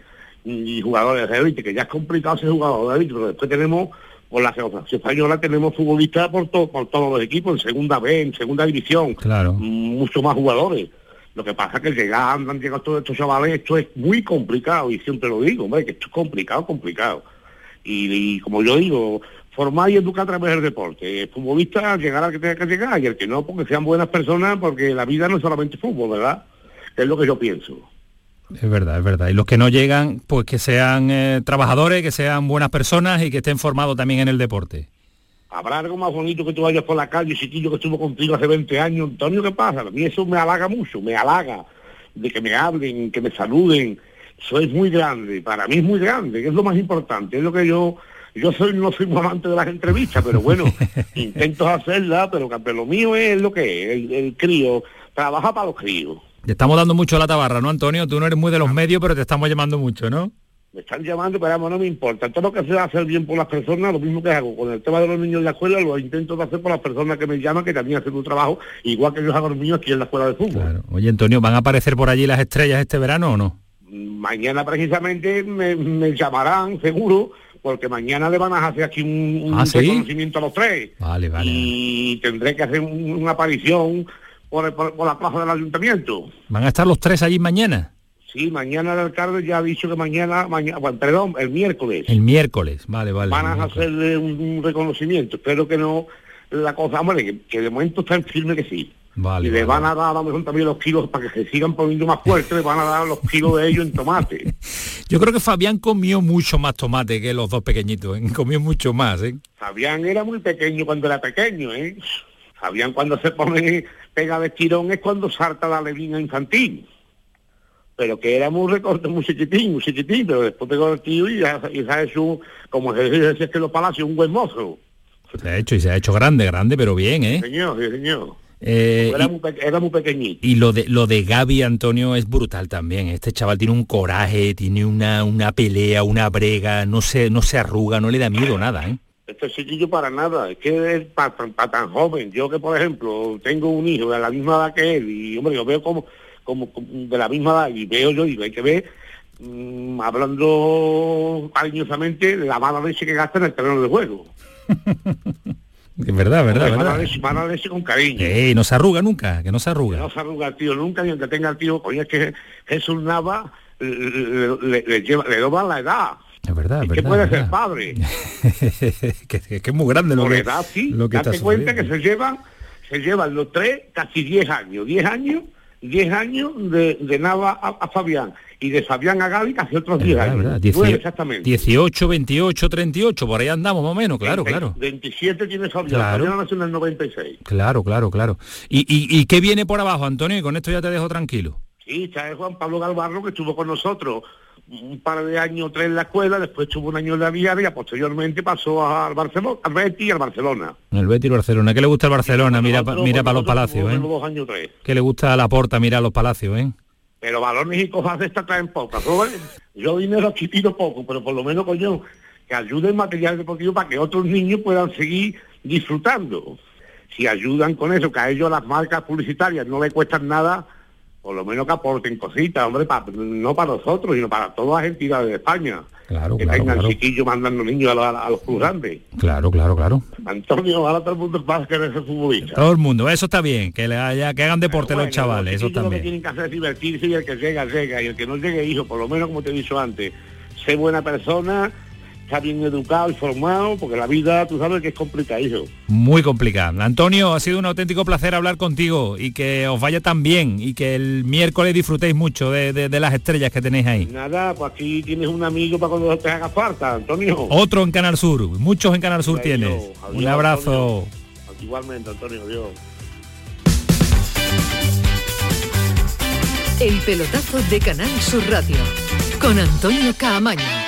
Speaker 12: y jugadores de élite, que ya es complicado ser jugador de élite, pero después tenemos, por la geografía española, tenemos futbolistas por, to- por todos los equipos, en segunda B, en segunda división,
Speaker 1: Claro.
Speaker 12: muchos más jugadores. Lo que pasa es que llegar, han llegado todos estos chavales, esto es muy complicado, y siempre lo digo, hombre, que esto es complicado, complicado. Y, y como yo digo, formar y educar a través del deporte. El futbolista llegará al que tenga que llegar y el que no, porque sean buenas personas, porque la vida no es solamente fútbol, ¿verdad? Es lo que yo pienso.
Speaker 1: Es verdad, es verdad. Y los que no llegan, pues que sean eh, trabajadores, que sean buenas personas y que estén formados también en el deporte.
Speaker 12: Habrá algo más bonito que tú vayas por la calle, chiquillo que estuvo contigo hace 20 años. Antonio, ¿qué pasa? A mí eso me halaga mucho, me halaga de que me hablen, que me saluden. Eso es muy grande, para mí es muy grande, que es lo más importante. Es lo que yo, yo soy no soy un amante de las entrevistas, pero bueno, intento hacerla, pero, que- pero lo mío es lo que es, el, el crío, trabaja para los críos.
Speaker 1: Te estamos dando mucho la tabarra, ¿no, Antonio? Tú no eres muy de los medios, pero te estamos llamando mucho, ¿no?
Speaker 12: Me están llamando, pero vamos, no me importa. Todo lo que sea hacer bien por las personas, lo mismo que hago con el tema de los niños en la escuela, lo intento de hacer por las personas que me llaman, que también hacen un trabajo, igual que yo hago los míos aquí en la escuela de fútbol.
Speaker 1: Oye, Antonio, ¿van a aparecer por allí las estrellas este verano o no?
Speaker 12: Mañana precisamente me, me llamarán, seguro, porque mañana le van a hacer aquí un, un
Speaker 1: Ah, ¿sí?
Speaker 12: reconocimiento a los tres.
Speaker 1: Vale, vale.
Speaker 12: Y tendré que hacer un- una aparición por, por- por la plaza del ayuntamiento.
Speaker 1: ¿Van a estar los tres allí mañana?
Speaker 12: Sí, mañana el alcalde ya ha dicho que mañana, mañana bueno, perdón, el miércoles.
Speaker 1: El miércoles, vale, vale.
Speaker 12: van a hacerle un, un reconocimiento. Espero que no la cosa, hombre, que, que de momento está en firme que sí.
Speaker 1: Vale,
Speaker 12: y le
Speaker 1: vale,
Speaker 12: van a dar a lo mejor también los kilos para que se sigan poniendo más fuertes, le van a dar los kilos de ellos en tomate.
Speaker 1: Yo creo que Fabián comió mucho más tomate que los dos pequeñitos, ¿eh? comió mucho más, ¿eh?
Speaker 12: Fabián era muy pequeño cuando era pequeño, ¿eh? Fabián cuando se pone pega de tirón es cuando salta la levina infantil. Pero que era muy recorte, muy chiquitín, muy chiquitín, pero después pegó el tío y ya, y ya es un, como se dice que los palacios, un buen mozo.
Speaker 1: Se ha hecho y se ha hecho grande, grande, pero bien, ¿eh?
Speaker 12: Señor, sí, señor.
Speaker 1: Eh,
Speaker 12: era,
Speaker 1: y-
Speaker 12: muy, era muy pequeñito.
Speaker 1: Y lo de lo de Gaby Antonio es brutal también. Este chaval tiene un coraje, tiene una, una pelea, una brega, no se, no se arruga, no le da miedo nada, ¿eh?
Speaker 12: Este chiquillo para nada, es que es para tan joven. Yo que, por ejemplo, tengo un hijo de la misma edad que él y, hombre, yo veo como, como, como de la misma edad y veo yo y hay que ver, mm, hablando cariñosamente, la mala leche que gasta en el terreno de juego.
Speaker 1: Es verdad, verdad,
Speaker 12: leche con cariño.
Speaker 1: Ey, no se arruga nunca, que no se arruga.
Speaker 12: No se arruga el tío nunca, ni aunque tenga el tío, coño, es que Jesús Nava le, le, le- le lleva, le doblan la edad.
Speaker 1: Es verdad,
Speaker 12: que
Speaker 1: verdad.
Speaker 12: puede
Speaker 1: es
Speaker 12: ser
Speaker 1: verdad.
Speaker 12: padre.
Speaker 1: que, que- que es muy grande lo
Speaker 12: Por
Speaker 1: que,
Speaker 12: edad, sí.
Speaker 1: lo que está
Speaker 12: Date cuenta que se llevan, se llevan los tres casi 10 años. 10 años, 10 años de, de Nava a, a Fabián. Y de Fabián a Gaby casi otros 10
Speaker 1: verdad,
Speaker 12: años.
Speaker 1: verdad. Dieci-
Speaker 12: exactamente.
Speaker 1: 18, 28, 38, por ahí andamos más o menos, claro,
Speaker 12: Ve-
Speaker 1: claro.
Speaker 12: 27 tiene Fabián.
Speaker 1: Claro.
Speaker 12: Fabián nació en el 96.
Speaker 1: Claro, claro, claro. ¿Y, y, y qué viene por abajo, Antonio? Y con esto ya te dejo tranquilo.
Speaker 12: Sí, está Juan Pablo Galvarro que estuvo con nosotros un par de años, tres en la escuela, después estuvo un año en la Diaria, posteriormente pasó al Barcelona, al Betis y al Barcelona.
Speaker 1: El Betis y Barcelona. ¿Qué le gusta el Barcelona? Mira, mira para los palacios, ¿eh?
Speaker 12: Dos años, tres.
Speaker 1: ¿Qué le gusta a la porta? Mira los palacios, ¿eh?
Speaker 12: Pero balones y cosas de estas traen pocas. Yo dinero aquí poco, pero por lo menos, coño, que ayuden material deportivo para que otros niños puedan seguir disfrutando. Si ayudan con eso, que a ellos las marcas publicitarias no le cuestan nada, por lo menos que aporten cositas, hombre, pa- no para nosotros, sino para todas las entidades de España.
Speaker 1: Claro,
Speaker 12: que
Speaker 1: claro,
Speaker 12: tengan
Speaker 1: claro.
Speaker 12: chiquillos mandando niños a, los- a los grandes.
Speaker 1: Claro, claro, claro.
Speaker 12: Antonio, ahora todo el mundo va a querer ser futbolista.
Speaker 1: Todo el mundo, eso está bien, que le haya, que hagan deporte los chavales, eso
Speaker 12: Ellos lo que
Speaker 1: también.
Speaker 12: tienen que hacer es divertirse y el que llega, llega. Y el que no llegue, hijo, por lo menos como te he dicho antes, sé buena persona, está bien educado y formado, porque la vida, tú sabes que es complicada, hijo.
Speaker 1: Muy complicado. Antonio, ha sido un auténtico placer hablar contigo y que os vaya tan bien y que el miércoles disfrutéis mucho de, de- de las estrellas que tenéis ahí.
Speaker 12: Nada, pues aquí tienes un amigo para cuando te haga falta, Antonio.
Speaker 1: Otro en Canal Sur, muchos en Canal Sur
Speaker 12: Adiós,
Speaker 1: tienes.
Speaker 12: adiós,
Speaker 1: Un abrazo.
Speaker 12: Igualmente, Antonio, adiós.
Speaker 13: El pelotazo de Canal Sur Radio con Antonio Caamaño.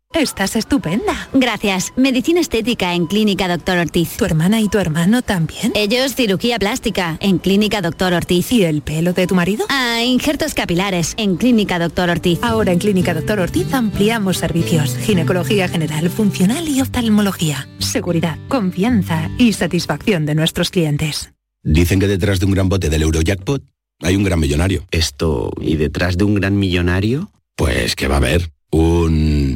Speaker 14: Estás estupenda.
Speaker 15: Gracias. Medicina estética en Clínica Doctor Ortiz.
Speaker 14: ¿Tu hermana y tu hermano también?
Speaker 15: Ellos cirugía plástica en Clínica Doctor Ortiz.
Speaker 14: ¿Y el pelo de tu marido?
Speaker 15: Ah, injertos capilares en Clínica Doctor Ortiz.
Speaker 14: Ahora en Clínica Doctor Ortiz ampliamos servicios. Ginecología general, funcional y oftalmología. Seguridad, confianza y satisfacción de nuestros clientes.
Speaker 16: Dicen que detrás de un gran bote del Eurojackpot hay un gran millonario.
Speaker 17: Esto, ¿y detrás de un gran millonario?
Speaker 16: Pues que va a haber un...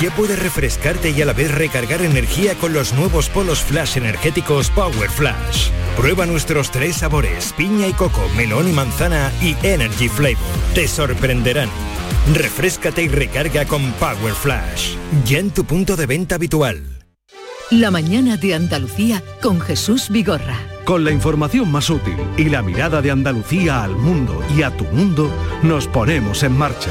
Speaker 18: Ya puedes refrescarte y a la vez recargar energía con los nuevos polos flash energéticos Power Flash. Prueba nuestros tres sabores, piña y coco, melón y manzana y Energy Flavor. Te sorprenderán. Refrescate y recarga con Power Flash. Ya en tu punto de venta habitual.
Speaker 13: La mañana de Andalucía con Jesús Vigorra.
Speaker 7: Con la información más útil y la mirada de Andalucía al mundo y a tu mundo, nos ponemos en marcha.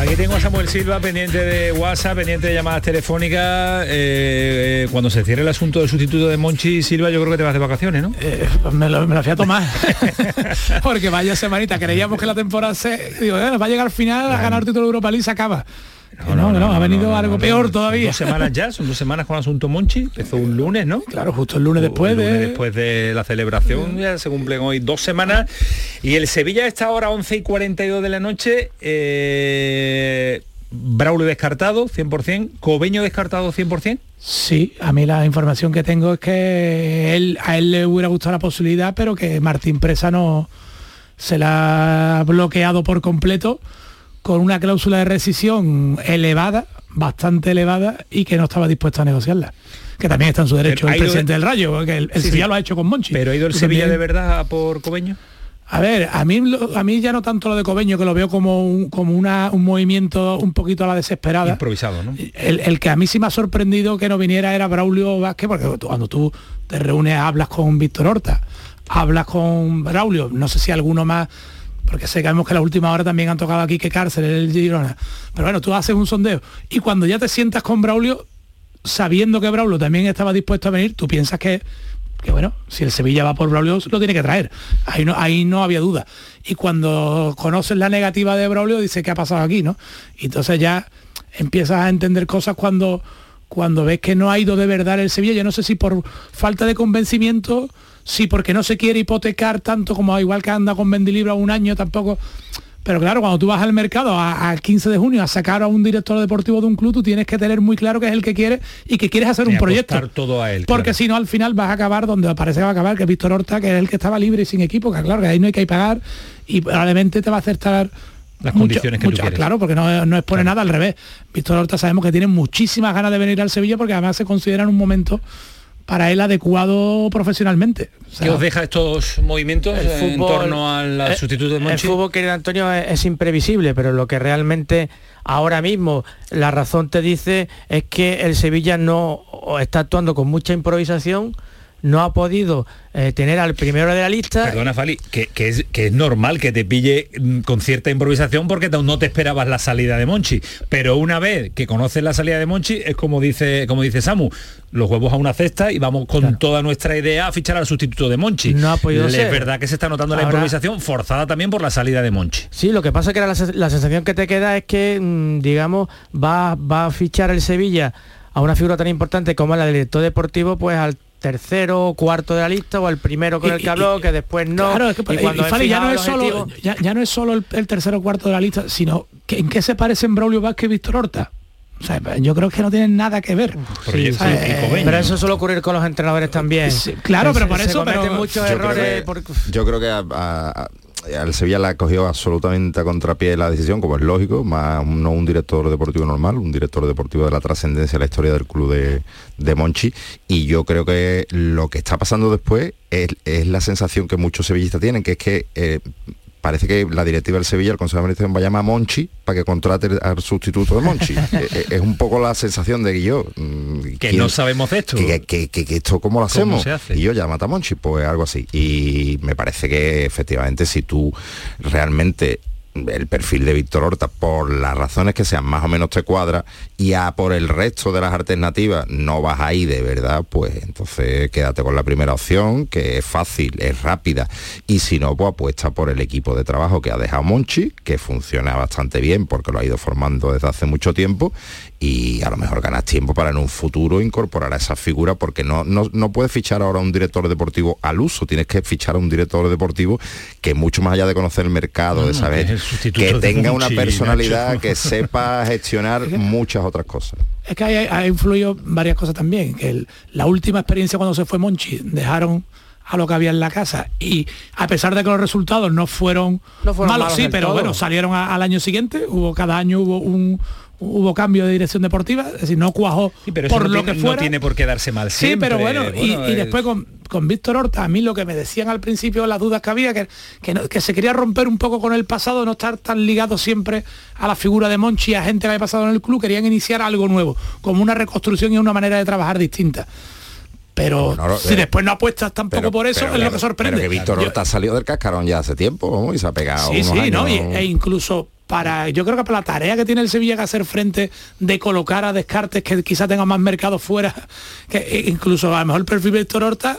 Speaker 1: Aquí tengo a Samuel Silva pendiente de WhatsApp, pendiente de llamadas telefónicas. Eh, eh, cuando se cierre el asunto del sustituto de Monchi Silva, yo creo que te vas de vacaciones, ¿no?
Speaker 5: Eh, me, lo, me lo fui a tomar. Porque vaya semanita, creíamos que la temporada se. Digo, bueno, va a llegar al final a ganar el título de Europa League y se acaba. No, no, no, ha venido algo peor todavía.
Speaker 1: Dos semanas ya, son dos semanas con el asunto Monchi. Empezó un lunes, ¿no?
Speaker 5: Claro, justo el lunes después
Speaker 1: Un lunes
Speaker 5: de.
Speaker 1: después de la celebración, ya se cumplen hoy dos semanas. Y el Sevilla está ahora 11 y 42 de la noche. eh, Braulio descartado 100%, Cobeño descartado 100%.
Speaker 5: Sí, a mí la información que tengo es que él, a él le hubiera gustado la posibilidad, pero que Martín Presa no se la ha bloqueado por completo con una cláusula de rescisión elevada, bastante elevada, y que no estaba dispuesto a negociarla. Que también está en su derecho
Speaker 1: Pero
Speaker 5: el presidente del Rayo, porque el, el
Speaker 1: Sí,
Speaker 5: Sevilla
Speaker 1: sí.
Speaker 5: lo ha hecho con Monchi.
Speaker 1: Pero ha ido el Sevilla
Speaker 5: también-
Speaker 1: de verdad por Cobeño.
Speaker 5: A ver, a mí, a mí ya no tanto lo de Cobeño, que lo veo como un, como una, un movimiento un poquito a la desesperada.
Speaker 1: Improvisado, ¿no?
Speaker 5: El, el que a mí sí me ha sorprendido que no viniera era Braulio Vázquez, porque cuando tú te reúnes, hablas con Víctor Horta, hablas con Braulio, no sé si alguno más, porque sabemos que la última hora también han tocado aquí que cárcel el Girona. Pero bueno, tú haces un sondeo y cuando ya te sientas con Braulio, sabiendo que Braulio también estaba dispuesto a venir, tú piensas que, que bueno, si el Sevilla va por Braulio, lo tiene que traer. Ahí no, ahí no había duda. Y cuando conoces la negativa de Braulio, dice, ¿qué ha pasado aquí? ¿no? Y entonces ya empiezas a entender cosas cuando, cuando ves que no ha ido de verdad el Sevilla. Yo no sé si por falta de convencimiento, si porque no se quiere hipotecar tanto como igual que anda con Mendilibro a un año tampoco. Pero claro, cuando tú vas al mercado a- al 15 de junio a sacar a un director deportivo de un club, tú tienes que tener muy claro que es el que quiere y que quieres hacer
Speaker 1: Y
Speaker 5: un proyecto.
Speaker 1: todo a él.
Speaker 5: Porque
Speaker 1: claro.
Speaker 5: si no, al final vas a acabar donde parece que va a acabar, que es Víctor Horta, que es el que estaba libre y sin equipo, que claro, que ahí no hay que pagar y probablemente te va a aceptar
Speaker 1: Las
Speaker 5: mucho-
Speaker 1: condiciones que tú
Speaker 5: mucho-
Speaker 1: quieres.
Speaker 5: Claro, porque no, no expone nada al revés. Víctor Horta sabemos que tiene muchísimas ganas de venir al Sevilla porque además se considera en un momento para él adecuado profesionalmente. O sea,
Speaker 1: ¿Qué os deja estos movimientos
Speaker 3: El
Speaker 1: en torno al al
Speaker 3: eh,
Speaker 1: sustituto de
Speaker 3: El
Speaker 1: Monchi?
Speaker 3: fútbol, querido Antonio, es, es imprevisible, pero lo que realmente ahora mismo la razón te dice es que el Sevilla no está actuando con mucha improvisación, no ha podido eh, tener al primero de la lista.
Speaker 1: Perdona, Fali, que, que es, que es normal que te pille mm, con cierta improvisación porque no te esperabas la salida de Monchi. Pero una vez que conoces la salida de Monchi, es como dice, como dice Samu, los huevos a una cesta y vamos con toda nuestra idea a fichar al sustituto de Monchi.
Speaker 3: No ha podido
Speaker 1: Es
Speaker 3: ser.
Speaker 1: verdad que se está notando la improvisación forzada también por la salida de Monchi.
Speaker 3: Sí, lo que pasa es que la, la sensación que te queda es que, mm, digamos, va, va a fichar el Sevilla a una figura tan importante como la del director deportivo, pues al tercero o cuarto de la lista o al primero con
Speaker 5: Y-
Speaker 3: el que
Speaker 5: y-
Speaker 3: habló, que después no.
Speaker 5: Claro, es que,
Speaker 3: y cuando
Speaker 5: y, Fali, ya no
Speaker 3: el
Speaker 5: es solo
Speaker 3: objetivo-
Speaker 5: ya, ya no es solo el, el tercero o cuarto de la lista, sino que en qué se parecen Braulio Vázquez y Víctor Horta. O sea, yo creo que no tienen nada que ver.
Speaker 3: Sí, sí,
Speaker 5: Eh,
Speaker 3: pero eso suele ocurrir con los entrenadores también.
Speaker 5: claro, pero
Speaker 3: Se-
Speaker 5: por
Speaker 3: se
Speaker 5: eso,
Speaker 3: cometen
Speaker 5: pero-
Speaker 3: muchos
Speaker 4: Yo creo
Speaker 3: errores.
Speaker 4: que-
Speaker 3: por-
Speaker 4: Yo creo que a- a- a- al Sevilla le ha cogido absolutamente a contrapié la decisión, como es lógico, más no un director deportivo normal, un director deportivo de la trascendencia de la historia del club de, de Monchi. Y yo creo que lo que está pasando después es, es la sensación que muchos sevillistas tienen, que es que eh, parece que la directiva del Sevilla, el Consejo de Administración, va a llamar a Monchi para que contrate al sustituto de Monchi. Eh, eh, es un poco la sensación de que yo... mm,
Speaker 1: Que
Speaker 4: ¿quién-
Speaker 1: no sabemos esto.
Speaker 4: que, que- que- que esto cómo lo
Speaker 1: ¿Cómo
Speaker 4: hacemos y yo ya mata a Monchi pues algo así y me parece que efectivamente si tú realmente el perfil de Víctor Horta por las razones que sean más o menos te cuadra y a por el resto de las alternativas no vas ahí de verdad pues entonces quédate con la primera opción que es fácil es rápida y si no pues apuesta por el equipo de trabajo que ha dejado Monchi que funciona bastante bien porque lo ha ido formando desde hace mucho tiempo y a lo mejor ganas tiempo para en un futuro incorporar a esa figura porque no, no, no puedes fichar ahora a un director deportivo al uso, tienes que fichar a un director deportivo que mucho más allá de conocer el mercado, de
Speaker 1: No,
Speaker 4: saber
Speaker 1: que
Speaker 4: tenga una personalidad,
Speaker 1: Nacho.
Speaker 4: que sepa gestionar muchas otras cosas.
Speaker 5: Es que ha, ha influido varias cosas también. Que el- la última experiencia cuando se fue Monchi, dejaron a lo que había en la casa y a pesar de que los resultados no fueron,
Speaker 3: No fueron
Speaker 5: malos,
Speaker 3: malos
Speaker 5: sí, pero
Speaker 3: todo.
Speaker 5: bueno, salieron a- al año siguiente, hubo cada año hubo un hubo cambio de dirección deportiva, es decir, no cuajó
Speaker 1: Pero
Speaker 5: por
Speaker 1: no
Speaker 5: lo
Speaker 1: tiene,
Speaker 5: que
Speaker 1: no
Speaker 5: fuera.
Speaker 1: tiene por qué darse mal
Speaker 5: Sí, pero bueno, y,
Speaker 1: Bueno,
Speaker 5: y
Speaker 1: el-
Speaker 5: después con, con Víctor Horta, a mí lo que me decían al principio, las dudas que había, que, que, no- que se quería romper un poco con el pasado, no estar tan ligado siempre a la figura de Monchi, a gente que había pasado en el club, querían iniciar algo nuevo, como una reconstrucción y una manera de trabajar distinta. Pero
Speaker 4: Bueno,
Speaker 5: si
Speaker 4: eh,
Speaker 5: después no apuestas tampoco
Speaker 4: Pero-
Speaker 5: por eso,
Speaker 4: pero
Speaker 5: es lo que sorprende.
Speaker 4: Pero que Víctor Horta salió del cascarón ya hace tiempo ¿no? y se ha pegado
Speaker 5: Sí,
Speaker 4: unos
Speaker 5: sí,
Speaker 4: años.
Speaker 5: ¿no? Y- e incluso para, yo creo que para la tarea que tiene el Sevilla que hacer frente de colocar a Descartes que quizá tenga más mercado fuera, que e- incluso a lo mejor el perfil Víctor Horta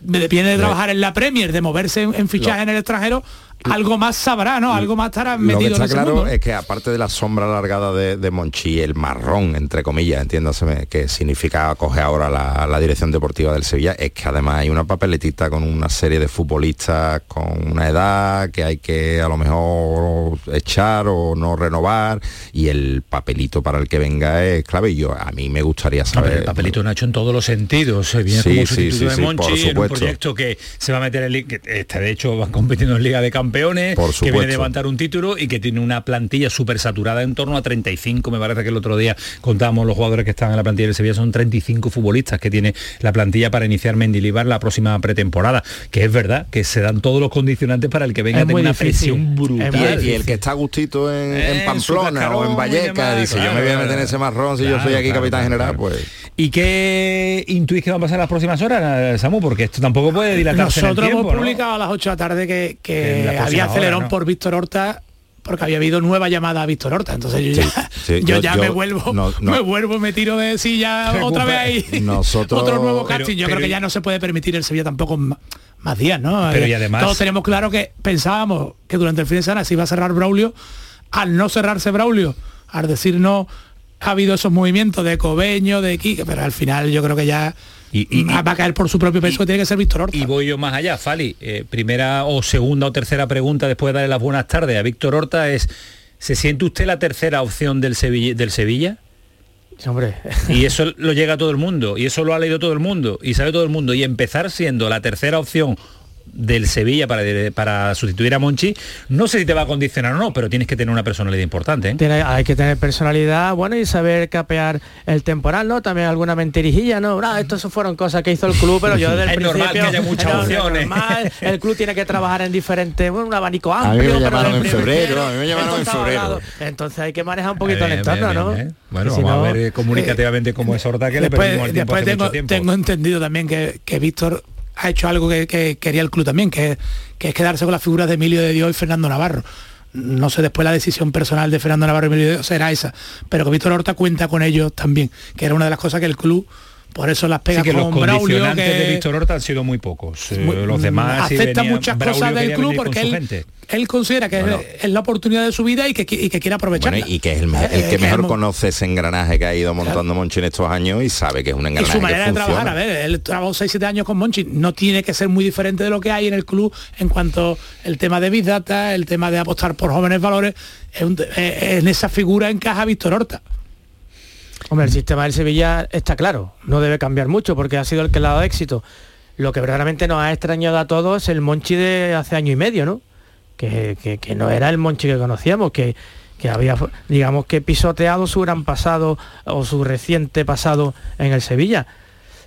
Speaker 5: viene de
Speaker 4: Lo-
Speaker 5: trabajar en la Premier, de moverse en, en fichaje en el extranjero, algo más sabrá, ¿no? Algo más estará
Speaker 4: Lo que
Speaker 5: metido
Speaker 4: está
Speaker 5: en ese
Speaker 4: claro
Speaker 5: mundo, ¿no?
Speaker 4: es que aparte de la sombra alargada de, de Monchi, el marrón, entre comillas, entiéndaseme, que significa coger ahora la, la dirección deportiva del Sevilla, es que además hay una papeletita con una serie de futbolistas con una edad que hay que a lo mejor echar o no renovar y el papelito para el que venga es clave y yo a mí me gustaría
Speaker 1: No, pero
Speaker 4: saber
Speaker 1: el papelito Nacho en todos los sentidos. Se viene
Speaker 4: Sí,
Speaker 1: como
Speaker 4: sí,
Speaker 1: sustituto
Speaker 4: sí,
Speaker 1: de
Speaker 4: sí, por
Speaker 1: Monchi en un proyecto que se va a meter en que está de hecho van compitiendo en Liga de Campeones,
Speaker 4: Por
Speaker 1: que viene a levantar un título y que tiene una plantilla súper saturada en torno a 35. Me parece que el otro día contábamos los jugadores que están en la plantilla del Sevilla, son 35 futbolistas que tiene la plantilla para iniciar Mendilibar la próxima pretemporada. Que es verdad que se dan todos los condicionantes para el que venga tenga una
Speaker 4: difícil.
Speaker 1: presión
Speaker 4: Y
Speaker 1: brutal.
Speaker 4: el, y el que está a gustito en, en
Speaker 1: En su
Speaker 4: Pamplona o en Valleca dice yo me voy a meter en ese marrón si yo soy aquí
Speaker 1: claro,
Speaker 4: capitán
Speaker 1: claro,
Speaker 4: general
Speaker 1: claro.
Speaker 4: pues
Speaker 1: ¿Y qué intuís que va a pasar las próximas horas, Samu? Porque esto tampoco puede dilatarse en el
Speaker 5: Nosotros
Speaker 1: tiempo,
Speaker 5: hemos
Speaker 1: ¿no?
Speaker 5: publicado a las 8 de la tarde que, había acelerón por Víctor Horta porque había habido nueva llamada a Víctor Horta. Entonces yo ya,
Speaker 4: sí,
Speaker 5: yo
Speaker 4: yo-
Speaker 5: ya
Speaker 4: yo
Speaker 5: me vuelvo,
Speaker 4: no- no.
Speaker 5: me vuelvo, me tiro de silla otra vez ahí.
Speaker 4: Nosotros-
Speaker 5: Otro nuevo
Speaker 4: Pero-
Speaker 5: casting. yo
Speaker 4: pero-
Speaker 5: creo que ya no se puede permitir el Sevilla tampoco más días, ¿no?
Speaker 1: Pero
Speaker 5: Eh,
Speaker 1: y además-
Speaker 5: Todos teníamos claro que pensábamos que durante el fin de semana se iba a cerrar Braulio. Al no cerrarse Braulio, al decir no, ha habido esos movimientos de Cobeño, de Quique, pero al final yo creo que ya va a caer por su propio peso que tiene que ser Víctor Horta.
Speaker 1: Y voy yo más allá, Fali. Eh, primera o segunda o tercera pregunta después de darle las buenas tardes a Víctor Horta es, ¿se siente usted la tercera opción del Sevilla? Del Sevilla?
Speaker 3: Hombre.
Speaker 1: Y eso lo llega a todo el mundo, y eso lo ha leído todo el mundo, y sabe todo el mundo. Y empezar siendo la tercera opción del Sevilla para, para sustituir a Monchi, no sé si te va a condicionar o no, pero tienes que tener una personalidad importante. ¿eh?
Speaker 3: Tiene- hay que tener personalidad, bueno, y saber capear el temporal, ¿no? También alguna mentirijilla, ¿no? Ah, estos fueron cosas que hizo el club, pero yo desde el
Speaker 1: Es
Speaker 3: principio...
Speaker 1: normal que haya muchas
Speaker 3: no, no,
Speaker 1: opciones.
Speaker 3: normal, el club tiene que trabajar en diferentes, bueno, un abanico
Speaker 4: A mí
Speaker 3: amplio.
Speaker 4: me llamaron
Speaker 3: del
Speaker 4: en febrero, a mí me llamaron en febrero.
Speaker 3: hablado. Entonces hay que manejar un poquito el
Speaker 1: Bien,
Speaker 3: entorno,
Speaker 1: bien,
Speaker 3: ¿no?
Speaker 1: bien, ¿eh? Bueno,
Speaker 3: Que si
Speaker 1: vamos
Speaker 3: no,
Speaker 1: a ver comunicativamente cómo es Horta, que le
Speaker 5: después,
Speaker 1: perdimos el tiempo
Speaker 5: después
Speaker 1: hace
Speaker 5: tengo,
Speaker 1: mucho tiempo.
Speaker 5: tengo entendido también que, que Víctor ha hecho algo que, que quería el club también, que, que es quedarse con las figuras de Emilio de Dios y Fernando Navarro. No sé después la decisión personal de Fernando Navarro y Emilio de Dios será esa, pero que Víctor Horta cuenta con ellos también, que era una de las cosas que el club, por eso las
Speaker 1: Sí,
Speaker 5: pega
Speaker 1: que los
Speaker 5: con Braulio,
Speaker 1: condicionantes
Speaker 5: que
Speaker 1: de Víctor Horta han sido muy pocos. Eh,
Speaker 5: muy-
Speaker 1: los demás
Speaker 5: acepta muchas
Speaker 1: Braulio
Speaker 5: cosas del club porque él, él considera que es-
Speaker 4: Bueno.
Speaker 5: es, la oportunidad de su vida y que, y que quiere aprovecharla.
Speaker 4: Bueno, y que es el,
Speaker 5: Eh,
Speaker 4: el que mejor conoce ese engranaje que ha ido montando Monchi en estos años y sabe que es un
Speaker 5: y
Speaker 4: engranaje
Speaker 5: su manera
Speaker 4: que
Speaker 5: de trabajar, a ver, él trabajó 6-7 años con Monchi, no tiene que ser muy diferente de lo que hay en el club en cuanto el tema de Big Data, el tema de apostar por jóvenes valores, es un- eh, en esa figura encaja Víctor Horta.
Speaker 3: Hombre, el sistema del Sevilla está claro, no debe cambiar mucho porque ha sido el que le ha dado éxito. Lo que verdaderamente nos ha extrañado a todos es el Monchi de hace año y medio, ¿no? Que, que- no era el Monchi que conocíamos, que, que había, digamos que pisoteado su gran pasado o su reciente pasado en el Sevilla.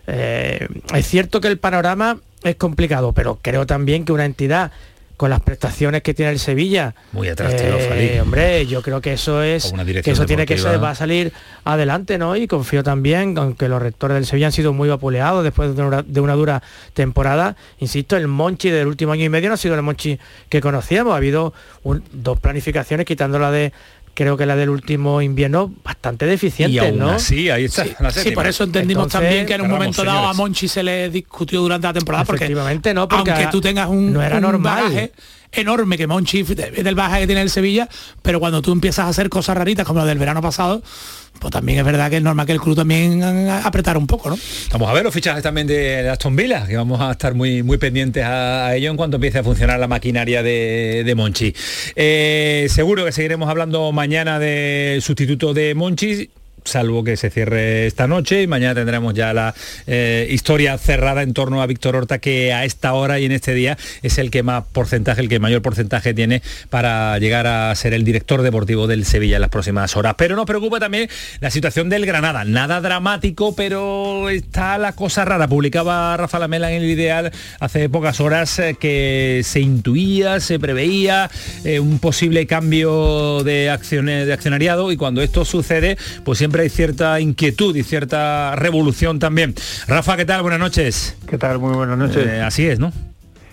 Speaker 3: Eh, es cierto que el panorama es complicado, pero creo también que una entidad con las prestaciones que tiene el Sevilla.
Speaker 1: Muy atractivo,
Speaker 3: eh, hombre, yo creo que eso es que eso tiene que ser, va a salir adelante, ¿no? Y confío también, aunque los rectores del Sevilla han sido muy vapuleados después de una, de una dura temporada. Insisto, el Monchi del último año y medio no ha sido el Monchi que conocíamos. Ha habido un- dos planificaciones, quitando la de creo que la del último invierno, bastante deficiente,
Speaker 1: Y aún
Speaker 3: ¿no?
Speaker 1: así, ahí está. la
Speaker 5: Sí,
Speaker 1: séptima.
Speaker 5: por eso entendimos
Speaker 3: Entonces,
Speaker 5: también que en un momento
Speaker 1: vamos,
Speaker 5: dado a. Monchi se le discutió durante la temporada porque
Speaker 3: Efectivamente, no, porque
Speaker 5: aunque tú tengas un,
Speaker 3: no era
Speaker 5: un
Speaker 3: normal.
Speaker 5: bagaje enorme que Monchi del bagaje que tiene el Sevilla, pero cuando tú empiezas a hacer cosas raritas como la del verano pasado, pues también es verdad que es normal que el club también apretara un poco, ¿no?
Speaker 1: Vamos a ver los fichajes también de Aston Villa, que vamos a estar muy, muy pendientes a, a ello en cuanto empiece a funcionar la maquinaria de, de Monchi. Eh, seguro que seguiremos hablando mañana del sustituto de Monchi salvo que se cierre esta noche y mañana tendremos ya la eh, historia cerrada en torno a Víctor Horta que a esta hora y en este día es el que más porcentaje, el que mayor porcentaje tiene para llegar a ser el director deportivo del Sevilla en las próximas horas. Pero nos preocupa también la situación del Granada, nada dramático, pero está la cosa rara. Publicaba Rafa Lamela en el ideal hace pocas horas eh, que se intuía, se preveía eh, un posible cambio de, accione- de accionariado y cuando esto sucede, pues siempre hay cierta inquietud y cierta revolución también. Rafa, ¿qué tal? Buenas noches.
Speaker 19: ¿Qué tal? Muy buenas noches.
Speaker 1: Eh, así es, ¿no?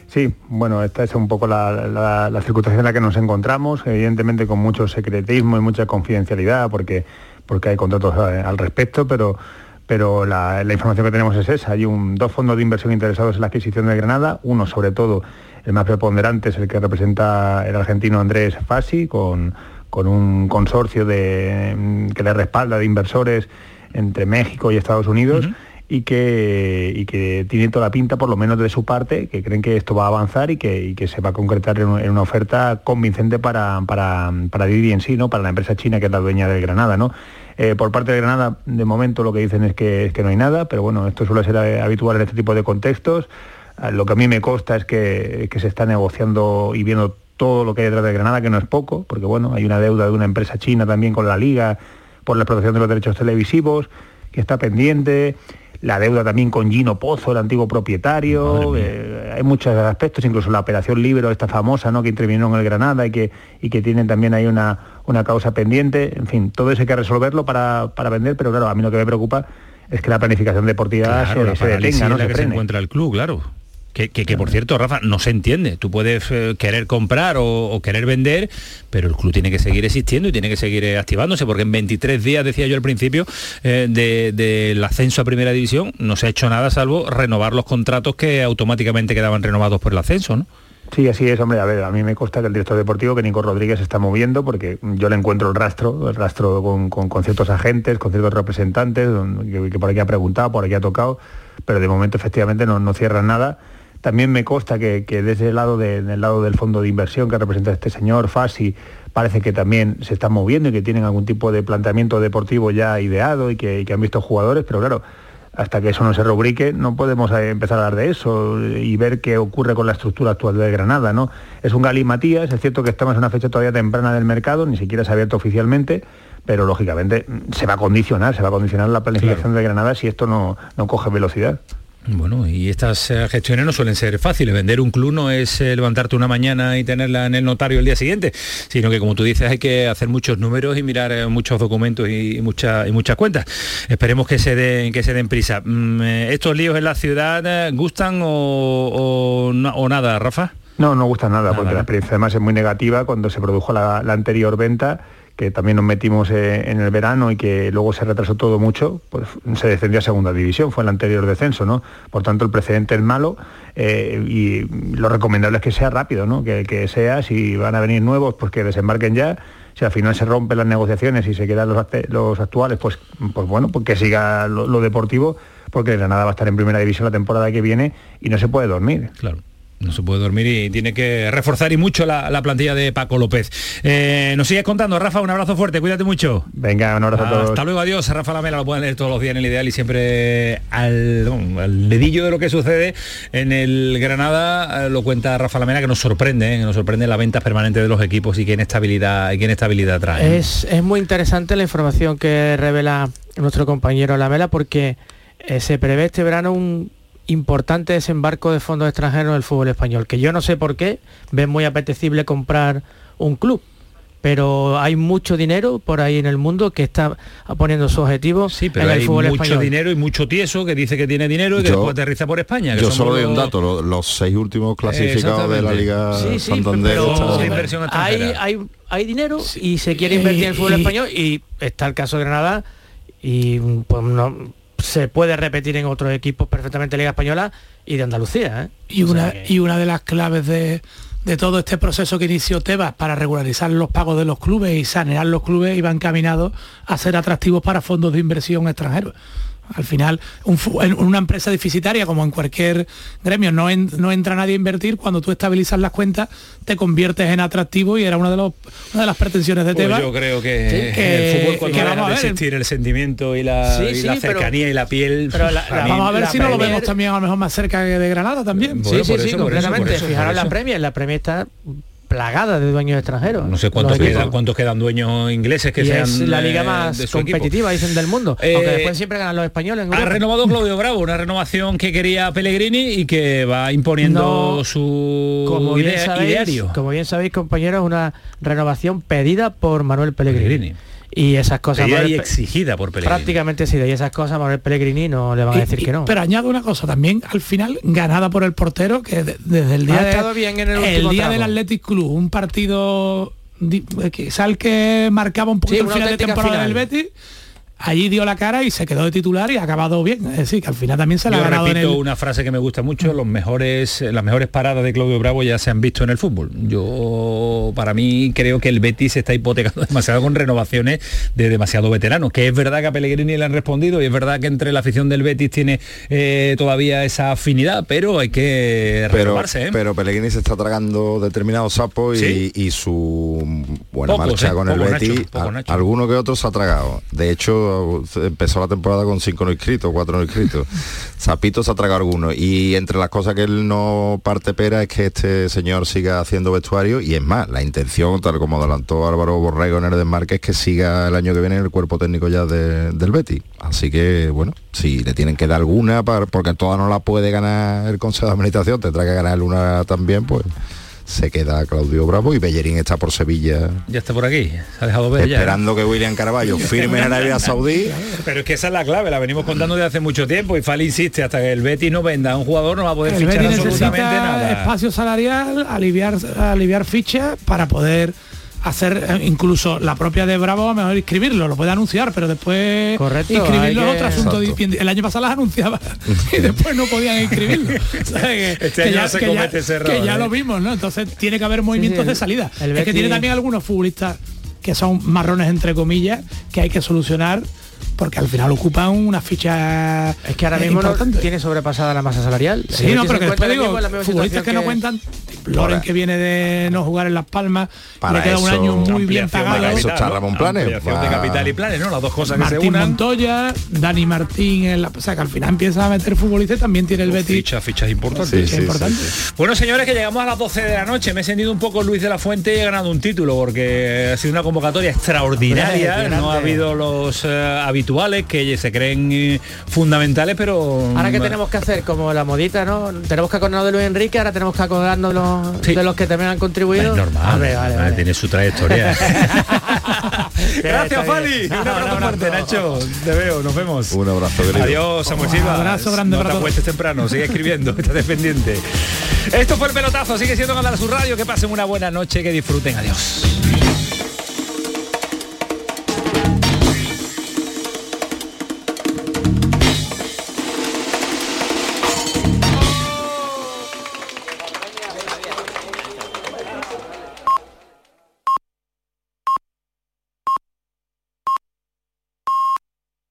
Speaker 19: Sí, bueno, esta es un poco la, la- la circunstancia en la que nos encontramos, evidentemente con mucho secretismo y mucha confidencialidad, porque, porque hay contratos eh, al respecto, pero, pero la, la información que tenemos es esa. Hay un, dos fondos de inversión interesados en la adquisición de Granada, uno sobre todo, el más preponderante es el que representa el argentino Andrés Fassi, con, con un consorcio de, que le respalda de inversores entre México y Estados Unidos. Y que, y que tiene toda la pinta, por lo menos de su parte, que creen que esto va a avanzar y que, y que se va a concretar en, en una oferta convincente para, para, para Didi en sí, ¿no? para la empresa china que es la dueña del Granada. ¿no? Eh, por parte de Granada, de momento lo que dicen es que, es que no hay nada, pero bueno, esto suele ser eh, habitual en este tipo de contextos. Ah, Lo que a mí me consta es que, que se está negociando y viendo todo lo que hay detrás de Granada, que no es poco, porque bueno, hay una deuda de una empresa china también con la liga por la explotación de los derechos televisivos, que está pendiente, la deuda también con Gino Pozo, el antiguo propietario, eh, hay muchos aspectos, incluso la operación Libro, esta famosa, ¿no? que intervino en el Granada y que, y que tienen también ahí una, una causa pendiente, en fin, todo eso hay que resolverlo para, para vender, pero claro, a mí lo que me preocupa es que la planificación deportiva
Speaker 1: Claro,
Speaker 19: se,
Speaker 1: la
Speaker 19: se detenga,
Speaker 1: en
Speaker 19: no
Speaker 1: la
Speaker 19: se
Speaker 1: que se encuentra el club, claro. Que, por cierto, Rafa, no se entiende. Tú puedes eh, querer comprar o, querer vender, pero el club tiene que seguir existiendo y tiene que seguir eh, activándose, porque en 23 días, decía yo al principio, eh, de- del ascenso a Primera División, no se ha hecho nada salvo renovar los contratos que automáticamente quedaban renovados por el ascenso, ¿no?
Speaker 19: Sí, así es, hombre. A ver, a mí me consta que el director deportivo, que Nico Rodríguez, está moviendo porque yo le encuentro el rastro, el rastro con, con- ciertos agentes, con ciertos representantes, que, que por aquí ha preguntado, por aquí ha tocado, pero de momento efectivamente no, no cierran nada. También me consta que, que desde el lado, de- del lado del fondo de inversión que representa este señor, Fasi, parece que también se están moviendo y que tienen algún tipo de planteamiento deportivo ya ideado y que, y que han visto jugadores, pero claro, hasta que eso no se rubrique, no podemos eh, empezar a hablar de eso y ver qué ocurre con la estructura actual de Granada, ¿no? Es un Gali Matías, es cierto que estamos en una fecha todavía temprana del mercado, ni siquiera se ha abierto oficialmente, pero lógicamente mm, se va a condicionar, se va a condicionar la planificación de Granada si esto no, no coge velocidad.
Speaker 1: Bueno, y estas eh, gestiones no suelen ser fáciles. Vender un club no es eh, levantarte una mañana y tenerla en el notario el día siguiente, sino que como tú dices hay que hacer muchos números y mirar eh, muchos documentos y, y muchas y muchas cuentas. Esperemos que se den que se den prisa. Mm, ¿Estos líos en la ciudad gustan o, o na- o nada, Rafa?
Speaker 19: No, no gusta nada, porque la experiencia además es muy negativa cuando se produjo la, la anterior venta, que también nos metimos eh, en el verano y que luego se retrasó todo mucho, pues se descendió a segunda división, fue el anterior descenso, ¿no? Por tanto, el precedente es malo eh, y lo recomendable es que sea rápido, ¿no? Que, que sea, si van a venir nuevos, pues que desembarquen ya. Si al final se rompen las negociaciones y se quedan los, actuales, pues, pues bueno, pues que siga lo, lo deportivo, porque Granada va a estar en primera división la temporada que viene y no se puede dormir.
Speaker 1: Claro. No se puede dormir y tiene que reforzar y mucho la, la plantilla de Paco López. Eh, nos sigues contando, Rafa, un abrazo fuerte, cuídate mucho.
Speaker 19: Venga, un abrazo a todos.
Speaker 1: Hasta luego, adiós. Rafa Lamela lo pueden leer todos los días en el ideal y siempre al, dedillo de lo que sucede en el Granada eh, lo cuenta Rafa Lamela que nos sorprende, eh, que nos sorprende la venta permanente de los equipos y qué inestabilidad, y qué inestabilidad trae.
Speaker 3: Es, es muy interesante la información que revela nuestro compañero Lamela porque eh, se prevé este verano un importante desembarco de fondos extranjeros en el fútbol español, que yo no sé por qué ven muy apetecible comprar un club. Pero hay mucho dinero por ahí en el mundo que está poniendo su objetivo
Speaker 1: Pero
Speaker 3: en el
Speaker 1: hay
Speaker 3: fútbol
Speaker 1: mucho
Speaker 3: español.
Speaker 1: dinero y mucho tieso que dice que tiene dinero y que
Speaker 4: Yo-
Speaker 1: después aterriza por España. que
Speaker 4: Yo solo doy un dato, lo- los, seis últimos clasificados de la. Liga
Speaker 3: Sí, sí,
Speaker 4: Santander.
Speaker 3: pero hay, hay, hay dinero y se quiere invertir en el fútbol
Speaker 5: y-
Speaker 3: español y está el caso de Granada y pues no se puede repetir en otros equipos perfectamente Liga Española y de Andalucía. ¿eh?
Speaker 5: Y
Speaker 3: O
Speaker 5: una,
Speaker 3: que-
Speaker 5: y una de las claves de, de todo este proceso que inició Tebas para regularizar los pagos de los clubes y sanear los clubes iban encaminados a ser atractivos para fondos de inversión extranjeros. Al final, un una empresa deficitaria, como en cualquier gremio, no, en- no entra nadie a invertir, cuando tú estabilizas las cuentas, te conviertes en atractivo y era una de, los, una de las pretensiones de
Speaker 1: Pues
Speaker 5: Tebas.
Speaker 1: yo creo que,
Speaker 5: Sí,
Speaker 1: en
Speaker 5: que-
Speaker 1: el fútbol cuando
Speaker 5: que vamos a
Speaker 1: existir el sentimiento y la,
Speaker 5: Sí,
Speaker 1: y
Speaker 5: sí,
Speaker 1: la
Speaker 5: pero-
Speaker 1: cercanía y la piel.
Speaker 5: Pero la- la- vamos a ver si no lo vemos también a lo mejor más cerca de Granada también.
Speaker 1: Bueno,
Speaker 3: sí, sí, sí,
Speaker 1: eso,
Speaker 3: completamente.
Speaker 1: eso,
Speaker 3: Fijaros la
Speaker 1: eso.
Speaker 3: Premier, la Premier está plagada de dueños extranjeros.
Speaker 1: No sé cuántos quedan, cuántos quedan dueños ingleses que
Speaker 3: y
Speaker 1: sean
Speaker 3: es la
Speaker 1: eh,
Speaker 3: liga más
Speaker 1: de su equipo.
Speaker 3: competitiva, dicen, del mundo.
Speaker 1: Eh,
Speaker 3: Aunque después siempre ganan los españoles. en
Speaker 1: Ha renovado Claudio Bravo, una renovación que quería Pellegrini y que va imponiendo
Speaker 3: No,
Speaker 1: su
Speaker 3: como bien, sabéis,
Speaker 1: ideario.
Speaker 3: como bien sabéis, compañeros, una renovación pedida por Manuel Pellegrini.
Speaker 1: Pellegrini.
Speaker 3: Y esas cosas Manuel
Speaker 1: y exigida por Pellegrini.
Speaker 3: prácticamente sí, y esas cosas Manuel Pellegrini no le van a decir
Speaker 5: y-
Speaker 3: que no.
Speaker 5: Pero añado una cosa, también al final ganada por el portero, que de- desde el día,
Speaker 3: Ha
Speaker 5: de-
Speaker 3: estado bien en el
Speaker 5: día
Speaker 3: tramo.
Speaker 5: del Athletic Club, un partido quizá el que marcaba un poquito
Speaker 3: Sí,
Speaker 5: el final de temporada
Speaker 3: final.
Speaker 5: del Betis, allí dio la cara y se quedó de titular y ha acabado bien. Es decir, que al final también se la ha
Speaker 1: Yo
Speaker 5: en
Speaker 1: repito
Speaker 5: el...
Speaker 1: una frase que me gusta mucho, los mejores, las mejores paradas de Claudio Bravo ya se han visto en el fútbol. Yo, para mí, creo que el Betis se está hipotecando demasiado con renovaciones de demasiado veteranos, que es verdad que a Pellegrini le han respondido y es verdad que entre la afición del Betis tiene eh, todavía esa afinidad, pero hay que
Speaker 4: pero,
Speaker 1: renovarse. ¿eh?
Speaker 4: pero Pellegrini se está tragando determinados sapos y, y su buena
Speaker 1: Pocos,
Speaker 4: marcha
Speaker 1: ¿eh?
Speaker 4: con el Betis,
Speaker 1: Nacho, poco,
Speaker 4: a-
Speaker 1: Nacho.
Speaker 4: alguno que otro se ha tragado. De hecho, empezó la temporada con cinco no inscritos, cuatro no inscritos. Zapito se ha tragado alguno. Y entre las cosas que él no parte pera es que este señor siga haciendo vestuario y es más, la intención, tal como adelantó Álvaro Borrego en el desmarque, es que siga el año que viene en el cuerpo técnico ya de- del Betis. Así que, bueno, si le tienen que dar alguna, para- porque toda no la puede ganar el Consejo de Administración, tendrá que ganar una también, pues se queda Claudio Bravo y Bellerín está por Sevilla
Speaker 1: Ya está por aquí, se ha dejado ver ya. ¿eh?
Speaker 4: esperando que William Caraballo firme en Arabia Saudí
Speaker 1: Pero es que esa es la clave, la venimos contando desde hace mucho tiempo y Fali insiste, hasta que el Betis no venda a un jugador no va a poder
Speaker 5: El
Speaker 1: fichar
Speaker 5: Betis
Speaker 1: absolutamente
Speaker 5: necesita
Speaker 1: nada.
Speaker 5: espacio salarial, aliviar, aliviar fichas para poder hacer eh, incluso la propia de Bravo a mejor inscribirlo, lo puede anunciar, pero después
Speaker 3: Correcto,
Speaker 5: inscribirlo es
Speaker 3: que-
Speaker 5: otro asunto.
Speaker 3: Exacto.
Speaker 5: El año pasado las anunciaba y después no podían inscribirlo. O sea, que,
Speaker 1: Este
Speaker 5: que ya,
Speaker 1: se
Speaker 5: que
Speaker 1: comete
Speaker 5: ya-
Speaker 1: ese error,
Speaker 5: que ya
Speaker 1: ¿eh?
Speaker 5: lo vimos, ¿no? Entonces tiene que haber movimientos
Speaker 3: el-
Speaker 5: de salida.
Speaker 3: el
Speaker 5: Es que tiene también algunos futbolistas que son marrones entre comillas que hay que solucionar porque al final ocupan una ficha
Speaker 3: Es que ahora
Speaker 5: eh,
Speaker 3: mismo no tiene sobrepasada la masa salarial.
Speaker 5: Sí,
Speaker 3: El
Speaker 5: no, pero que después digo, futbolistas que no cuentan, Loren que viene de no jugar en Las Palmas,
Speaker 4: Para
Speaker 5: le queda un año muy bien pagado.
Speaker 4: Eso está. Ramón Planes,
Speaker 1: de capital y planes, ¿no? Las dos cosas que se
Speaker 5: Martín
Speaker 1: unan.
Speaker 5: Montoya, Dani Martín, en la, o sea que al final empieza a meter futbolistas, también tiene el Betis.
Speaker 1: Fichas, fichas importantes.
Speaker 5: Sí, sí, importante.
Speaker 1: Bueno, señores, que llegamos a las 12 de la noche. Me he sentido un poco Luis de la Fuente y he ganado un título porque ha sido una convocatoria extraordinaria. No ha habido los eh, habituales que se creen eh, fundamentales, pero...
Speaker 3: Ahora que
Speaker 1: mm,
Speaker 3: tenemos que hacer como la modita, ¿no? Tenemos que acordarnos de Luis Enrique, ahora tenemos que acordarnos de los, de los que también han contribuido.
Speaker 1: Es normal,
Speaker 3: Vale, vale, vale.
Speaker 1: tiene su trayectoria. Gracias, Fali. Un abrazo fuerte, Nacho. Te veo, nos vemos.
Speaker 4: Un abrazo, querido.
Speaker 1: Adiós, Samuel
Speaker 5: Un
Speaker 1: Silva.
Speaker 5: abrazo grande
Speaker 1: no
Speaker 5: para
Speaker 1: te
Speaker 5: todos.
Speaker 1: temprano, sigue escribiendo, está dependiente. Esto fue el pelotazo, sigue siendo Canal Sur Radio. Que pasen una buena noche, que disfruten. Adiós.